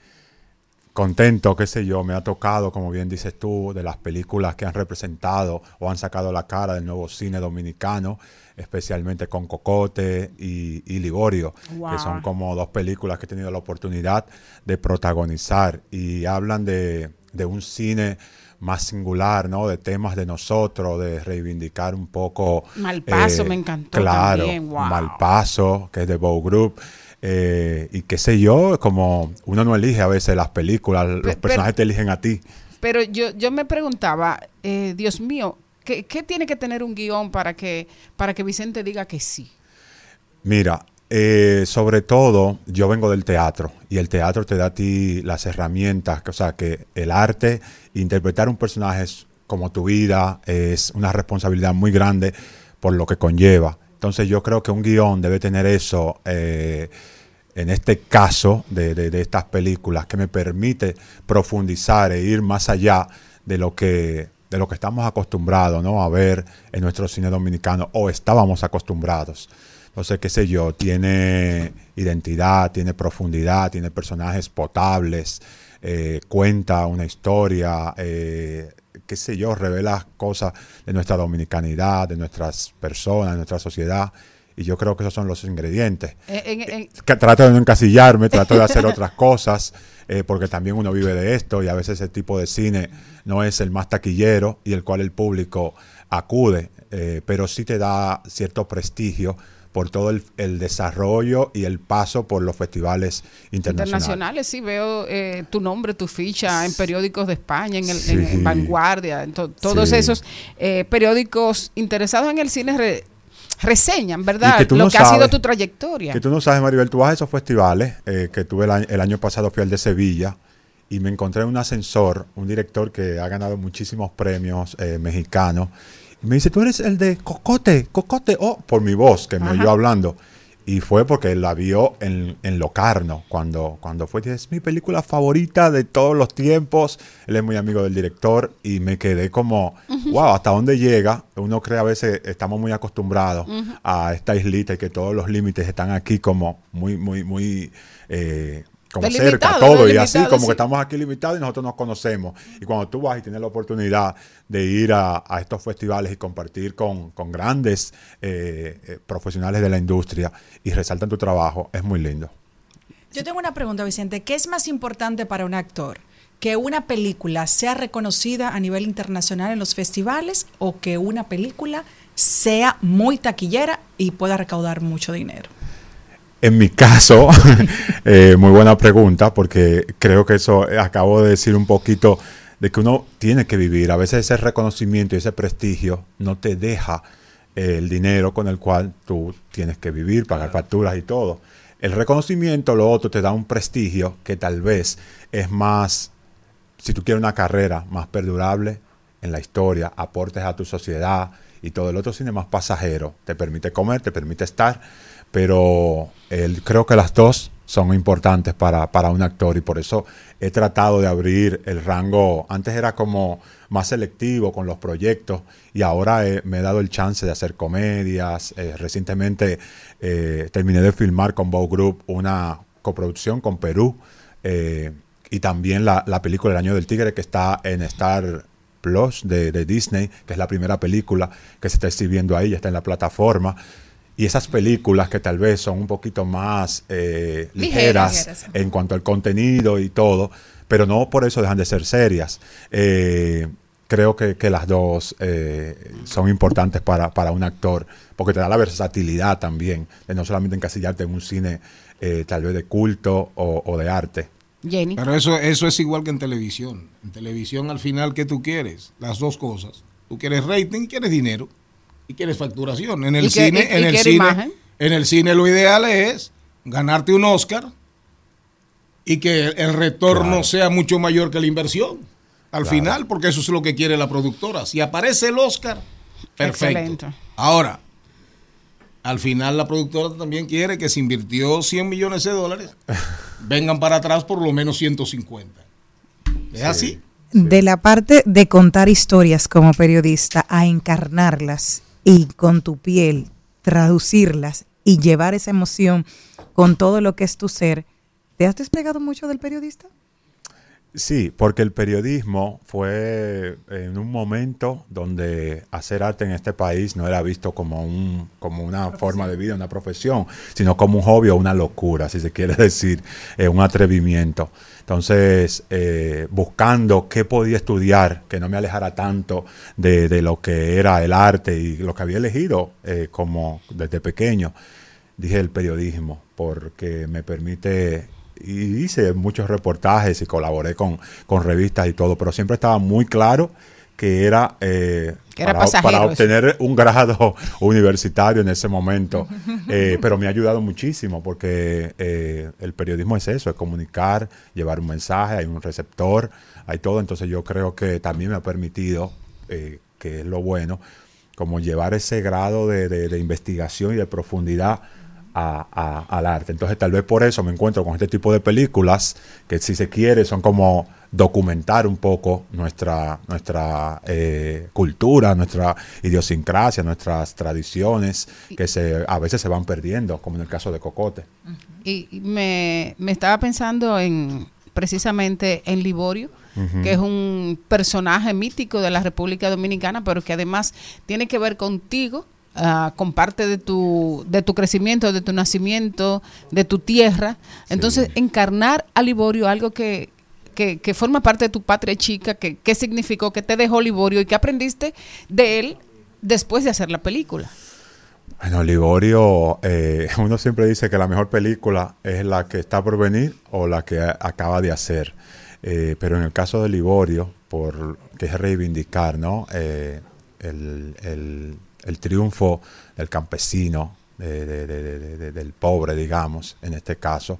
contento, qué sé yo, me ha tocado, como bien dices tú, de las películas que han representado o han sacado la cara del nuevo cine dominicano, especialmente con Cocote y, y Liborio, Wow. que son como dos películas que he tenido la oportunidad de protagonizar y hablan de, de un cine más singular, ¿no? De temas de nosotros, de reivindicar un poco... Malpaso eh, me encantó Claro, también, wow. Malpaso, que es de Bow Group. Eh, y qué sé yo, como uno no elige a veces las películas, los pero- personajes te eligen a ti. Pero yo, yo me preguntaba, eh, Dios mío, ¿qué, qué tiene que tener un guion para que, para que Vicente diga que sí? Mira, eh, sobre todo yo vengo del teatro y el teatro te da a ti las herramientas, que- o sea, que el arte, interpretar un personaje es como tu vida, es una responsabilidad muy grande por lo que conlleva. Entonces yo creo que un guion debe tener eso, eh, en este caso de, de- estas películas, que me permite profundizar e ir más allá de lo que de lo que estamos acostumbrados ¿no? a ver en nuestro cine dominicano o estábamos acostumbrados. Entonces, qué sé yo, tiene identidad, tiene profundidad, tiene personajes potables, eh, cuenta una historia, eh, qué sé yo, revela cosas de nuestra dominicanidad, de nuestras personas, de nuestra sociedad. Y yo creo que esos son los ingredientes. Eh, en- en- Que trato de no encasillarme, trato de hacer otras cosas, eh, porque también uno vive de esto y a veces ese tipo de cine no es el más taquillero y el cual el público acude, eh, pero sí te da cierto prestigio por todo el, el desarrollo y el paso por los festivales internacionales. Internacionales, sí, veo eh, tu nombre, tu ficha en periódicos de España, en, el, Sí. en, en Vanguardia, en to- todos Sí. esos eh, periódicos interesados en el cine re- reseñan, ¿verdad? Que Lo no que ha sido tu trayectoria. Que tú no sabes, Maribel, tú vas a esos festivales, eh, que tuve el año, el año pasado, fui al de Sevilla, y me encontré en un ascensor, un director que ha ganado muchísimos premios eh, mexicanos, y me dice, tú eres el de Cocote, Cocote, oh, por mi voz, que me oyó hablando. Y fue porque la vio en, en Locarno, cuando, cuando fue, es mi película favorita de todos los tiempos. Él es muy amigo del director y me quedé como, wow, ¿hasta dónde llega? Uno cree a veces, estamos muy acostumbrados a esta islita y que todos los límites están aquí como muy, muy, muy... eh, como cerca, todo y así, como sí. que estamos aquí limitados y nosotros nos conocemos. Y cuando tú vas y tienes la oportunidad de ir a, a estos festivales y compartir con, con grandes eh, eh, profesionales de la industria y resaltan tu trabajo, es muy lindo. Yo tengo una pregunta, Vicente. ¿Qué es más importante para un actor? ¿Que una película sea reconocida a nivel internacional en los festivales o que una película sea muy taquillera y pueda recaudar mucho dinero? En mi caso, eh, muy buena pregunta, porque creo que eso eh, acabo de decir un poquito de que uno tiene que vivir. A veces ese reconocimiento y ese prestigio no te deja eh, el dinero con el cual tú tienes que vivir, pagar facturas y todo. El reconocimiento, lo otro, te da un prestigio que tal vez es más, si tú quieres una carrera más perdurable en la historia, aportes a tu sociedad y todo el otro cine más pasajero. Te permite comer, te permite estar, pero el- creo que las dos son importantes para, para un actor y por eso he tratado de abrir el rango. Antes era como más selectivo con los proyectos y ahora eh, me he dado el chance de hacer comedias. Eh, recientemente eh, terminé de filmar con Bow Group una coproducción con Perú y también la, la película El Año del Tigre que está en Star Plus de, de Disney, que es la primera película que se está exhibiendo ahí, ya está en la plataforma. Y esas películas que tal vez son un poquito más eh, Ligeras. ligeras en cuanto al contenido y todo, pero no por eso dejan de ser serias. Eh, creo que, que las dos eh, son importantes para, para un actor, porque te da la versatilidad también, de no solamente encasillarte en un cine eh, tal vez de culto o, o de arte. Jenny. Pero eso, eso es igual que en televisión. En televisión al final, ¿qué tú quieres? Las dos cosas. Tú quieres rating y quieres dinero. Y quieres facturación. En el cine, y en el cine, imagen. en el cine lo ideal es ganarte un Oscar y que el retorno Claro. sea mucho mayor que la inversión. Al Claro. final, porque eso es lo que quiere la productora. Si aparece el Oscar, perfecto. Excelente. Ahora, al final la productora también quiere que se invirtió 100 millones de dólares, vengan para atrás por lo menos 150. ¿Es así? De la parte de contar historias como periodista a encarnarlas y con tu piel traducirlas y llevar esa emoción con todo lo que es tu ser, ¿te has despegado mucho del periodista? Sí, porque el periodismo fue en un momento donde hacer arte en este país no era visto como un como una forma de vida, una profesión, sino como un hobby o una locura, si se quiere decir, eh, un atrevimiento. Entonces, eh, buscando qué podía estudiar, que no me alejara tanto de, lo que era el arte y lo que había elegido eh, como desde pequeño, dije el periodismo, porque me permite y hice muchos reportajes y colaboré con, con revistas y todo, pero siempre estaba muy claro que era, eh, Que era para, obtener un grado universitario en ese momento. Eh, pero me ha ayudado muchísimo porque eh, el periodismo es eso, es comunicar, llevar un mensaje, hay un receptor, hay todo. Entonces yo creo que también me ha permitido, eh, que es lo bueno, como llevar ese grado de, de- de investigación y de profundidad a- a- al arte. Entonces tal vez por eso me encuentro con este tipo de películas que si se quiere son como documentar un poco nuestra, nuestra eh, cultura, nuestra idiosincrasia, nuestras tradiciones que se, a veces se van perdiendo, como en el caso de Cocote. Y y me, me estaba pensando en precisamente en Liborio, que es un personaje mítico de la República Dominicana, pero que además tiene que ver contigo, ah, con parte de tu, de tu crecimiento, de tu nacimiento, de tu tierra. Entonces, encarnar a Liborio, algo que, que, forma parte de tu patria chica, que, que significó, que te dejó Liborio y que aprendiste de él después de hacer la película. Bueno, Liborio, eh, uno siempre dice que la mejor película es la que está por venir o la que acaba de hacer. Eh, pero en el caso de Liborio, por que es reivindicar ¿no? Eh, el, el- el triunfo del campesino, de- de- de- de- de- del pobre, digamos, en este caso,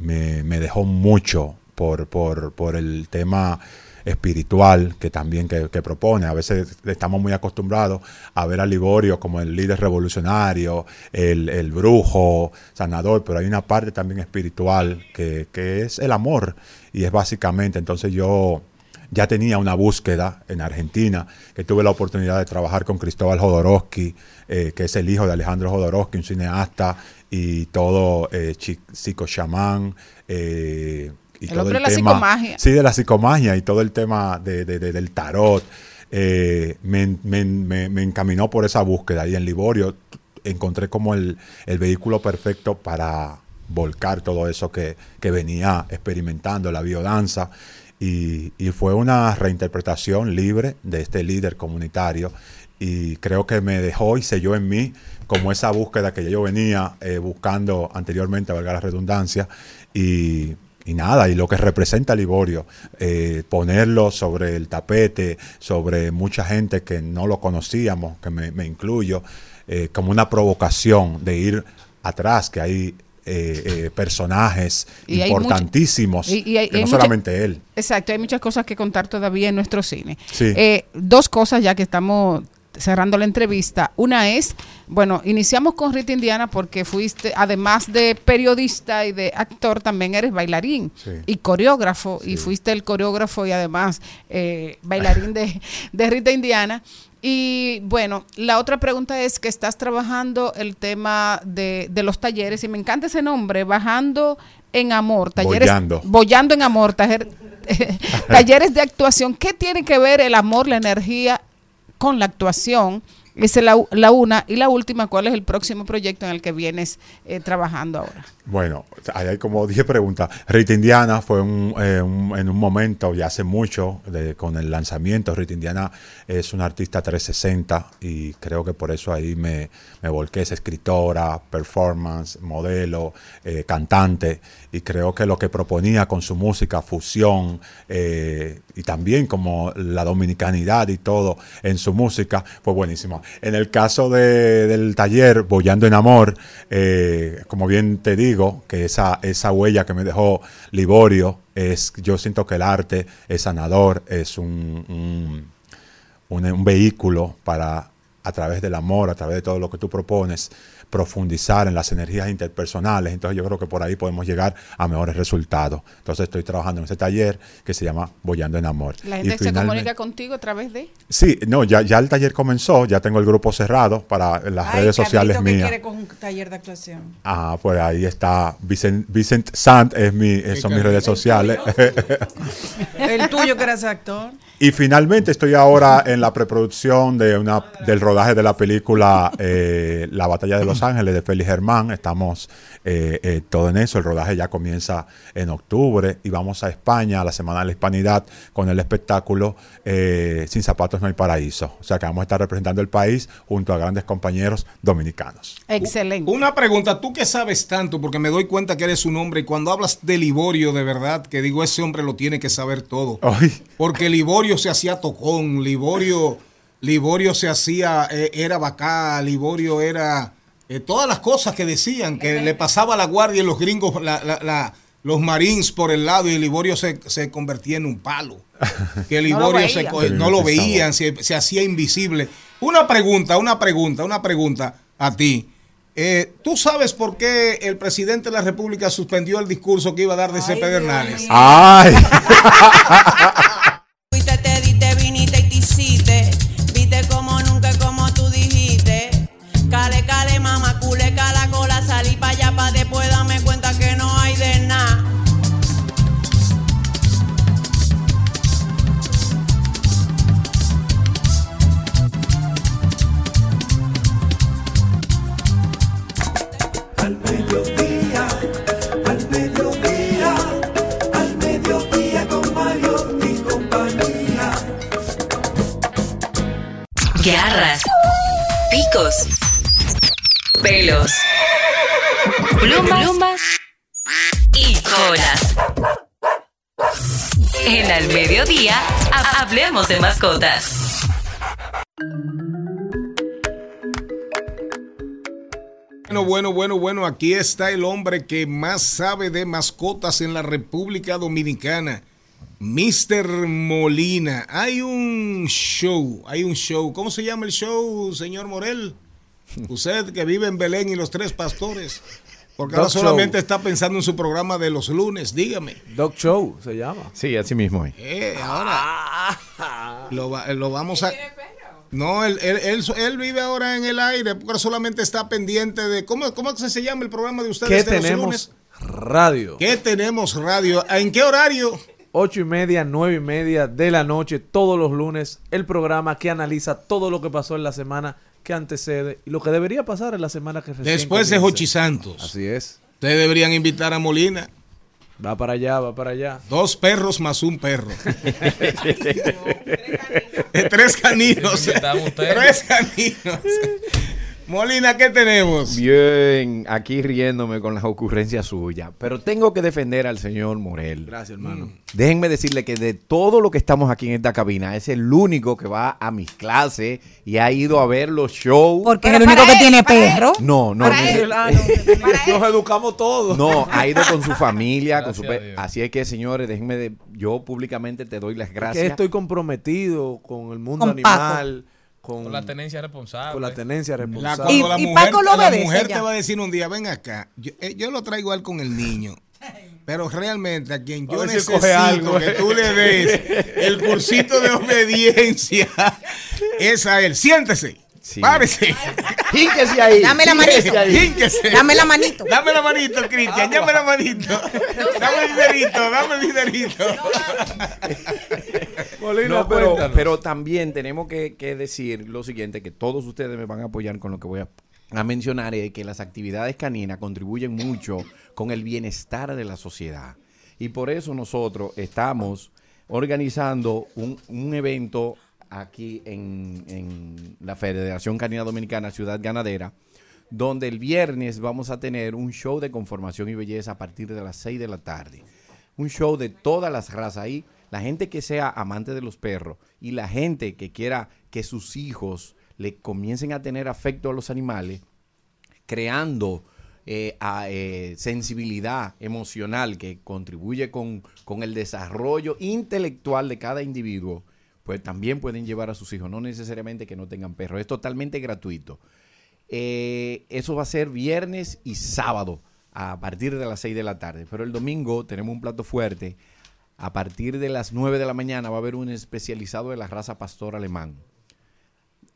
me, dejó mucho por, por, el tema espiritual que también que, que propone. A veces estamos muy acostumbrados a ver a Liborio como el líder revolucionario, el, el brujo, sanador, pero hay una parte también espiritual que, que es el amor y es básicamente, entonces yo ya tenía una búsqueda en Argentina, que tuve la oportunidad de trabajar con Cristóbal Jodorowsky, eh, que es el hijo de Alejandro Jodorowsky, un cineasta, y todo eh, psicochamán, eh, y El todo otro el la tema, psicomagia. Sí, de la psicomagia y todo el tema de, de- de- del tarot, eh, me, me- me- me encaminó por esa búsqueda, y en Liborio encontré como el, el vehículo perfecto para volcar todo eso que, que venía experimentando, la biodanza, y, y fue una reinterpretación libre de este líder comunitario y creo que me dejó y selló en mí como esa búsqueda que ya yo venía eh, buscando anteriormente, valga la redundancia, y, y nada, y lo que representa Liborio, eh, ponerlo sobre el tapete, sobre mucha gente que no lo conocíamos, que me, me incluyo, eh, como una provocación de ir atrás, que hay eh, eh, personajes Y hay mucha- importantísimos, y- y hay- que hay no mucha- solamente él. Exacto, hay muchas cosas que contar todavía en nuestro cine. Sí. Eh, dos cosas ya que estamos cerrando la entrevista. Una es, bueno, iniciamos con Rita Indiana porque fuiste, además de periodista y de actor, también eres bailarín Sí. y coreógrafo, y fuiste el coreógrafo y además eh, bailarín de, de Rita Indiana. Y bueno, la otra pregunta es que estás trabajando el tema de, de los talleres, y me encanta ese nombre, Bajando en Amor, talleres. Boyando en Amor, taller- talleres de actuación. ¿Qué tiene que ver el amor, la energía con la actuación? Esa es la, la una. Y la última, ¿cuál es el próximo proyecto en el que vienes eh, trabajando ahora? Bueno, hay como 10 preguntas. Rita Indiana fue un, eh, en un momento, ya hace mucho, con el lanzamiento. Rita Indiana es una artista 360 y creo que por eso ahí me, me volqué. Es escritora, performance, modelo, eh, cantante. Y creo que lo que proponía con su música, fusión, eh, y también como la dominicanidad y todo en su música, fue buenísimo. En el caso de- del taller Bollando en Amor, eh, como bien te digo, que esa, esa huella que me dejó Liborio, es, yo siento que el arte es sanador, es un, un, vehículo para, a través del amor, a través de todo lo que tú propones, profundizar en las energías interpersonales. Entonces yo creo que por ahí podemos llegar a mejores resultados. Entonces estoy trabajando en ese taller que se llama Bollando en Amor. La Y gente se finalmente- comunica contigo a través de... Sí, no, ya, ya el taller comenzó, ya tengo el grupo cerrado para las Ay, redes sociales Carlito, que mías. quiere con un taller de actuación. Ah, pues ahí está Vicent, Vicent Sant, es mi, eh, son mis redes sociales. El tuyo que eras actor. y finalmente estoy ahora en la preproducción de una, del rodaje de la película eh, La Batalla de Los Ángeles de Félix Germán. Estamos eh, eh, todo en eso. El rodaje ya comienza en octubre y vamos a España a la Semana de la Hispanidad con el espectáculo eh, Sin Zapatos No hay Paraíso. O sea que vamos a estar representando el país junto a grandes compañeros dominicanos. Excelente. Una pregunta, tú que sabes tanto, porque me doy cuenta que eres un hombre y cuando hablas de Liborio, de verdad, que digo, ese hombre lo tiene que saber todo. Ay. Porque Liborio se hacía tocón, Liborio, Liborio se hacía, eh, era bacá, Liborio era eh, todas las cosas que decían, que le pasaba a la guardia y los gringos, la- la- la- los marines por el lado y Liborio se, se convertía en un palo. Que Liborio se no lo veían, se, se hacía invisible. Una pregunta, una pregunta, una pregunta a ti. Eh, ¿Tú sabes por qué el presidente de la República suspendió el discurso que iba a dar de C. Pedernales? ¡Ay! Garras, picos, pelos, plumas, plumas. Y colas. En Al Mediodía, ha- hablemos de mascotas. Bueno, bueno, bueno, bueno, aquí está el hombre que más sabe de mascotas en la República Dominicana, Mr. Molina. Hay un show, hay un show. ¿Cómo se llama el show, señor Morel? Usted que vive en Belén y los tres pastores. Porque ahora Show. solamente está pensando en su programa de los lunes, dígame. Dog Show se llama. Sí, así mismo es. Eh, ahora lo, va- lo vamos a... No, él, él, él, él vive ahora en el aire, porque solamente está pendiente de... ¿Cómo, cómo se llama el programa de ustedes? ¿Qué de los tenemos? lunes? Radio. ¿Qué tenemos radio? ¿En qué horario? Ocho y media, nueve y media de la noche, todos los lunes, el programa que analiza todo lo que pasó en la semana que antecede y lo que debería pasar en la semana que recién Después de comience. Jochi Santos. Así es. Ustedes deberían invitar a Molina. Va para allá, va para allá. Dos perros más un perro. Tres caninos. A ustedes. Tres caninos. Molina, ¿qué tenemos? Bien, aquí riéndome con las ocurrencias suyas. Pero tengo que defender al señor Morel. Gracias, hermano. Mm. Déjenme decirle que de todo lo que estamos aquí en esta cabina, es el único que va a mis clases y ha ido a ver los shows. Porque es el único que tiene perro. No, no, Para él, ah, no, Nos educamos todos. no, ha ido con su familia, con su. Así es que, señores, déjenme de, yo públicamente te doy las Que gracias. estoy comprometido con el mundo Con Paco. Con, Con la tenencia responsable. con la tenencia La, responsable. cuando Y- la y mujer, Paco lo la obedece mujer ya. te va a decir un día, ven acá, yo, eh, yo lo traigo a él con el niño. Pero realmente a quien A yo si necesito coge algo, que eh. tú le des el cursito de obediencia es a él. Siéntese. Sí. Párese. Hínquese ahí. Dame la manito. ahí. Hínquese. Dame la manito. Dame la manito, Cristian. Dame la manito. Dame el dinerito, dame el dinerito. No, pero, pero también tenemos que, que decir lo siguiente, que todos ustedes me van a apoyar con lo que voy a, a mencionar, es que las actividades caninas contribuyen mucho con el bienestar de la sociedad. Y por eso nosotros estamos organizando un, un evento aquí en, en la Federación Canina Dominicana Ciudad Ganadera, donde el viernes vamos a tener un show de conformación y belleza a partir de las 6 de la tarde. Un show de todas las razas ahí. La gente que sea amante de los perros y la gente que quiera que sus hijos le comiencen a tener afecto a los animales, creando eh, eh, sensibilidad emocional que contribuye con, con el desarrollo intelectual de cada individuo, pues también pueden llevar a sus hijos, no necesariamente que no tengan perros, es totalmente gratuito. Eh, eso va a ser viernes y sábado a partir de las 6 de la tarde, pero el domingo tenemos un plato fuerte. A partir de las 9 de la mañana va a haber un especializado de la raza pastor alemán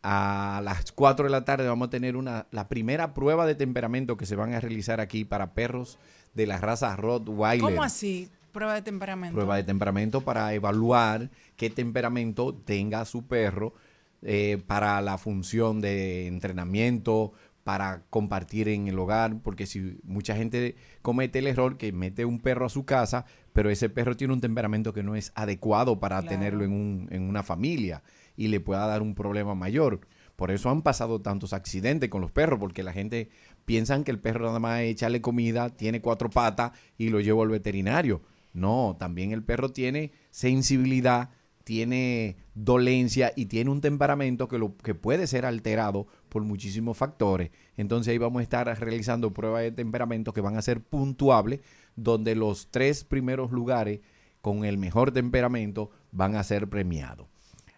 a las 4 de la tarde vamos a tener una, la primera prueba de temperamento que se van a realizar aquí para perros de la raza Rottweiler. ¿Cómo así? Prueba de temperamento. Prueba de temperamento para evaluar qué temperamento tenga su perro eh, para la función de entrenamiento, para compartir en el hogar, porque si mucha gente comete el error que mete un perro a su casa, pero ese perro tiene un temperamento que no es adecuado para Claro. tenerlo en, un- en una familia y le pueda dar un problema mayor. Por eso han pasado tantos accidentes con los perros, porque la gente piensa que el perro nada más es echarle comida, tiene cuatro patas y lo llevo al veterinario. No, también el perro tiene sensibilidad, tiene dolencia y tiene un temperamento que, lo, que puede ser alterado por muchísimos factores. Entonces ahí vamos a estar realizando pruebas de temperamento que van a ser puntuables, donde los tres primeros lugares con el mejor temperamento van a ser premiados.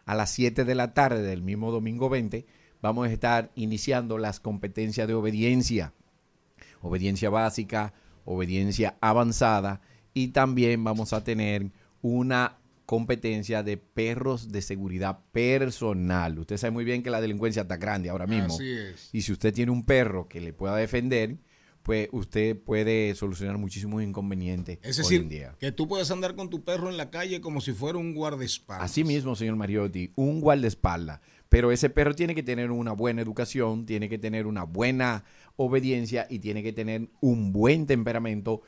A las 7 de la tarde del mismo domingo 20 vamos a estar iniciando las competencias de obediencia obediencia básica, obediencia avanzada y también vamos a tener una competencia de perros de seguridad personal. Usted sabe muy bien que la delincuencia está grande ahora mismo. Así es. Y si usted tiene un perro que le pueda defender, pues usted puede solucionar muchísimos inconvenientes Es hoy en decir, día. que tú puedes andar con tu perro en la calle como si fuera un guardaespaldas. Así mismo, señor Mariotti, un guardaespaldas. Pero ese perro tiene que tener una buena educación, tiene que tener una buena obediencia y tiene que tener un buen temperamento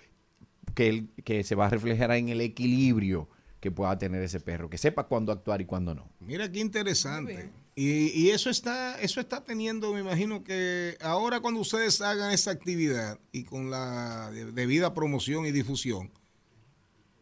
que, él- que se va a reflejar en el equilibrio que pueda tener ese perro, que sepa cuándo actuar y cuándo no. Mira qué interesante. Y, y eso está, eso está teniendo, me imagino que ahora cuando ustedes hagan esa actividad y con la de- debida promoción y difusión,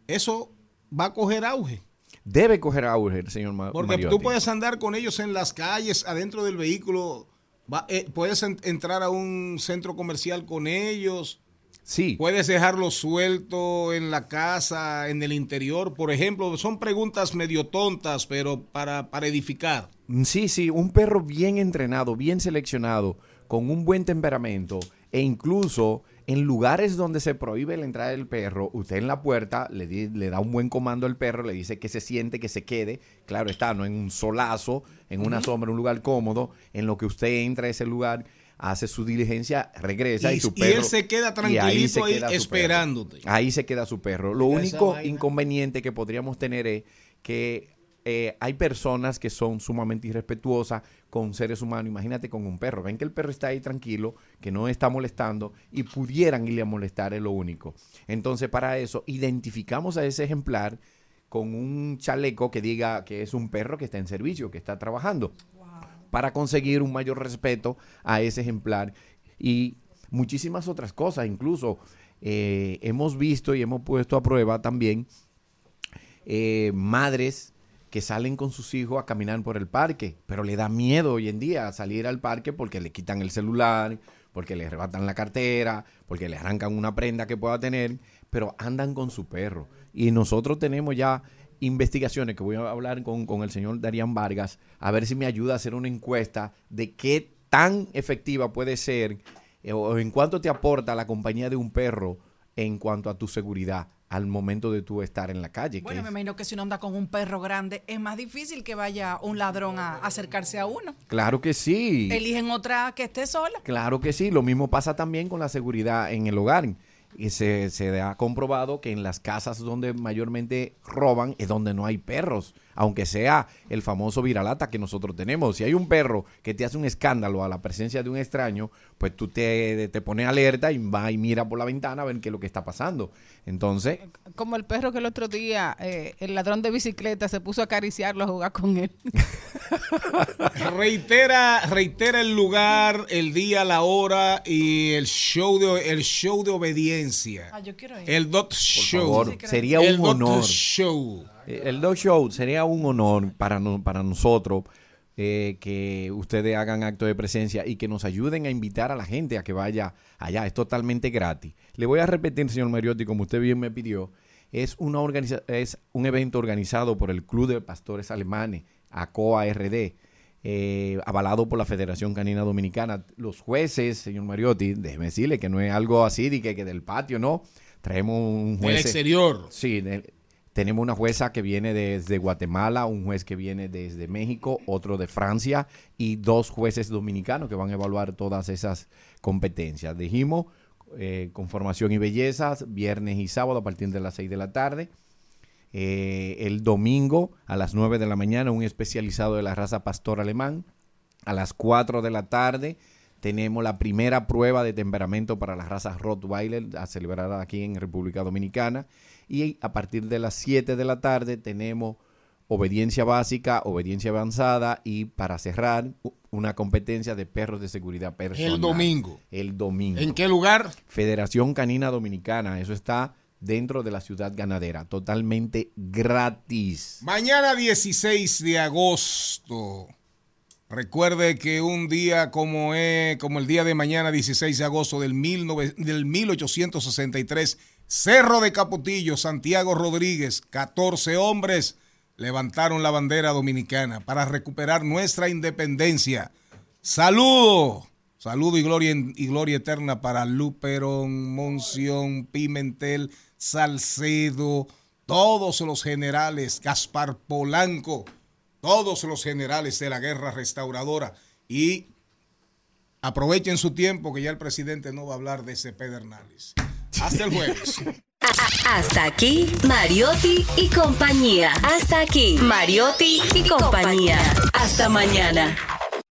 eso va a coger auge. Debe coger auge, señor Ma- Porque Mariotti. tú puedes andar con ellos en las calles, adentro del vehículo, va- eh, puedes en- entrar a un centro comercial con ellos. Sí. Puedes dejarlos suelto en la casa, en el interior, por ejemplo. Son preguntas medio tontas, pero para, para edificar. Mm, Sí, sí, un perro bien entrenado, bien seleccionado, con un buen temperamento e incluso en lugares donde se prohíbe la entrada del perro, usted en la puerta le, di- le da un buen comando al perro, le dice que se siente, que se quede, claro está, no en un solazo, en una sombra, un lugar cómodo, en lo que usted entra a ese lugar, hace su diligencia, regresa y, Y- su y perro... él se queda y tranquilito se ahí queda su perro. esperándote. Ahí se queda su perro. Lo Mira único inconveniente que podríamos tener es que eh, hay personas que son sumamente irrespetuosas con seres humanos. Imagínate con un perro. Ven que el perro está ahí tranquilo, que no está molestando y pudieran irle a molestar, es lo único. Entonces, para eso, identificamos a ese ejemplar con un chaleco que diga que es un perro que está en servicio, que está trabajando, para conseguir un mayor respeto a ese ejemplar y muchísimas otras cosas. Incluso eh, hemos visto y hemos puesto a prueba también eh, madres que salen con sus hijos a caminar por el parque, pero le da miedo hoy en día salir al parque porque le quitan el celular, porque le arrebatan la cartera, porque le arrancan una prenda que pueda tener, pero andan con su perro. Y nosotros tenemos ya investigaciones que voy a hablar con, con el señor Darían Vargas, a ver si me ayuda a hacer una encuesta de qué tan efectiva puede ser eh, o en cuánto te aporta la compañía de un perro en cuanto a tu seguridad. al momento de tú estar en la calle. Bueno, me imagino que si uno anda con un perro grande, es más difícil que vaya un ladrón a acercarse a uno. Claro que sí. Eligen otra que esté sola. Claro que sí, lo mismo pasa también con la seguridad en el hogar. Y se, se ha comprobado que en las casas donde mayormente roban es donde no hay perros, aunque sea el famoso viralata que nosotros tenemos. Si hay un perro que te hace un escándalo a la presencia de un extraño, pues tú te, te pones alerta y va y mira por la ventana a ver qué es lo que está pasando. Entonces, Como el perro que el otro día, eh, el ladrón de bicicleta, se puso a acariciarlo, a jugar con él. Reitera, reitera el lugar, el día, la hora y el show de, el show de obediencia. Ah, yo quiero ir. El Dot por Show. favor, sería El un Dot honor. Show. Eh, El Dog Show sería un honor para, no- para nosotros eh, que ustedes hagan acto de presencia y que nos ayuden a invitar a la gente a que vaya allá. Es totalmente gratis. Le voy a repetir, señor Mariotti, como usted bien me pidió, es, una organiza- es un evento organizado por el Club de Pastores Alemanes, ACOA RD, eh, avalado por la Federación Canina Dominicana. Los jueces, señor Mariotti, déjeme decirle que no es algo así de que, que del patio, no. Traemos un Del juez. exterior. Sí, de- tenemos una jueza que viene desde Guatemala, un juez que viene desde México, otro de Francia y dos jueces dominicanos que van a evaluar todas esas competencias. Dijimos, eh, con formación y bellezas, viernes y sábado a partir de las 6 de la tarde. Eh, el domingo a las 9 de la mañana, un especializado de la raza pastor alemán. A las 4 de la tarde tenemos la primera prueba de temperamento para las razas Rottweiler a celebrar aquí en República Dominicana. Y a partir de las 7 de la tarde tenemos obediencia básica, obediencia avanzada y para cerrar una competencia de perros de seguridad personal. El domingo. El domingo. ¿En qué lugar? Federación Canina Dominicana. Eso está dentro de la ciudad ganadera. Totalmente gratis. Mañana 16 de agosto. Recuerde que un día como, es, como el día de mañana 16 de agosto del, 19 del 1863, Cerro de Capotillo, Santiago Rodríguez, 14 hombres levantaron la bandera dominicana para recuperar nuestra independencia. Saludo, saludo y gloria, y gloria eterna para Luperón, Monción, Pimentel, Salcedo, todos los generales, Gaspar Polanco, todos los generales de la guerra restauradora y aprovechen su tiempo que ya el presidente no va a hablar de ese Pedernales. Hasta el jueves. Hasta aquí, Mariotti y compañía. Hasta aquí, Mariotti y compañía. Hasta mañana.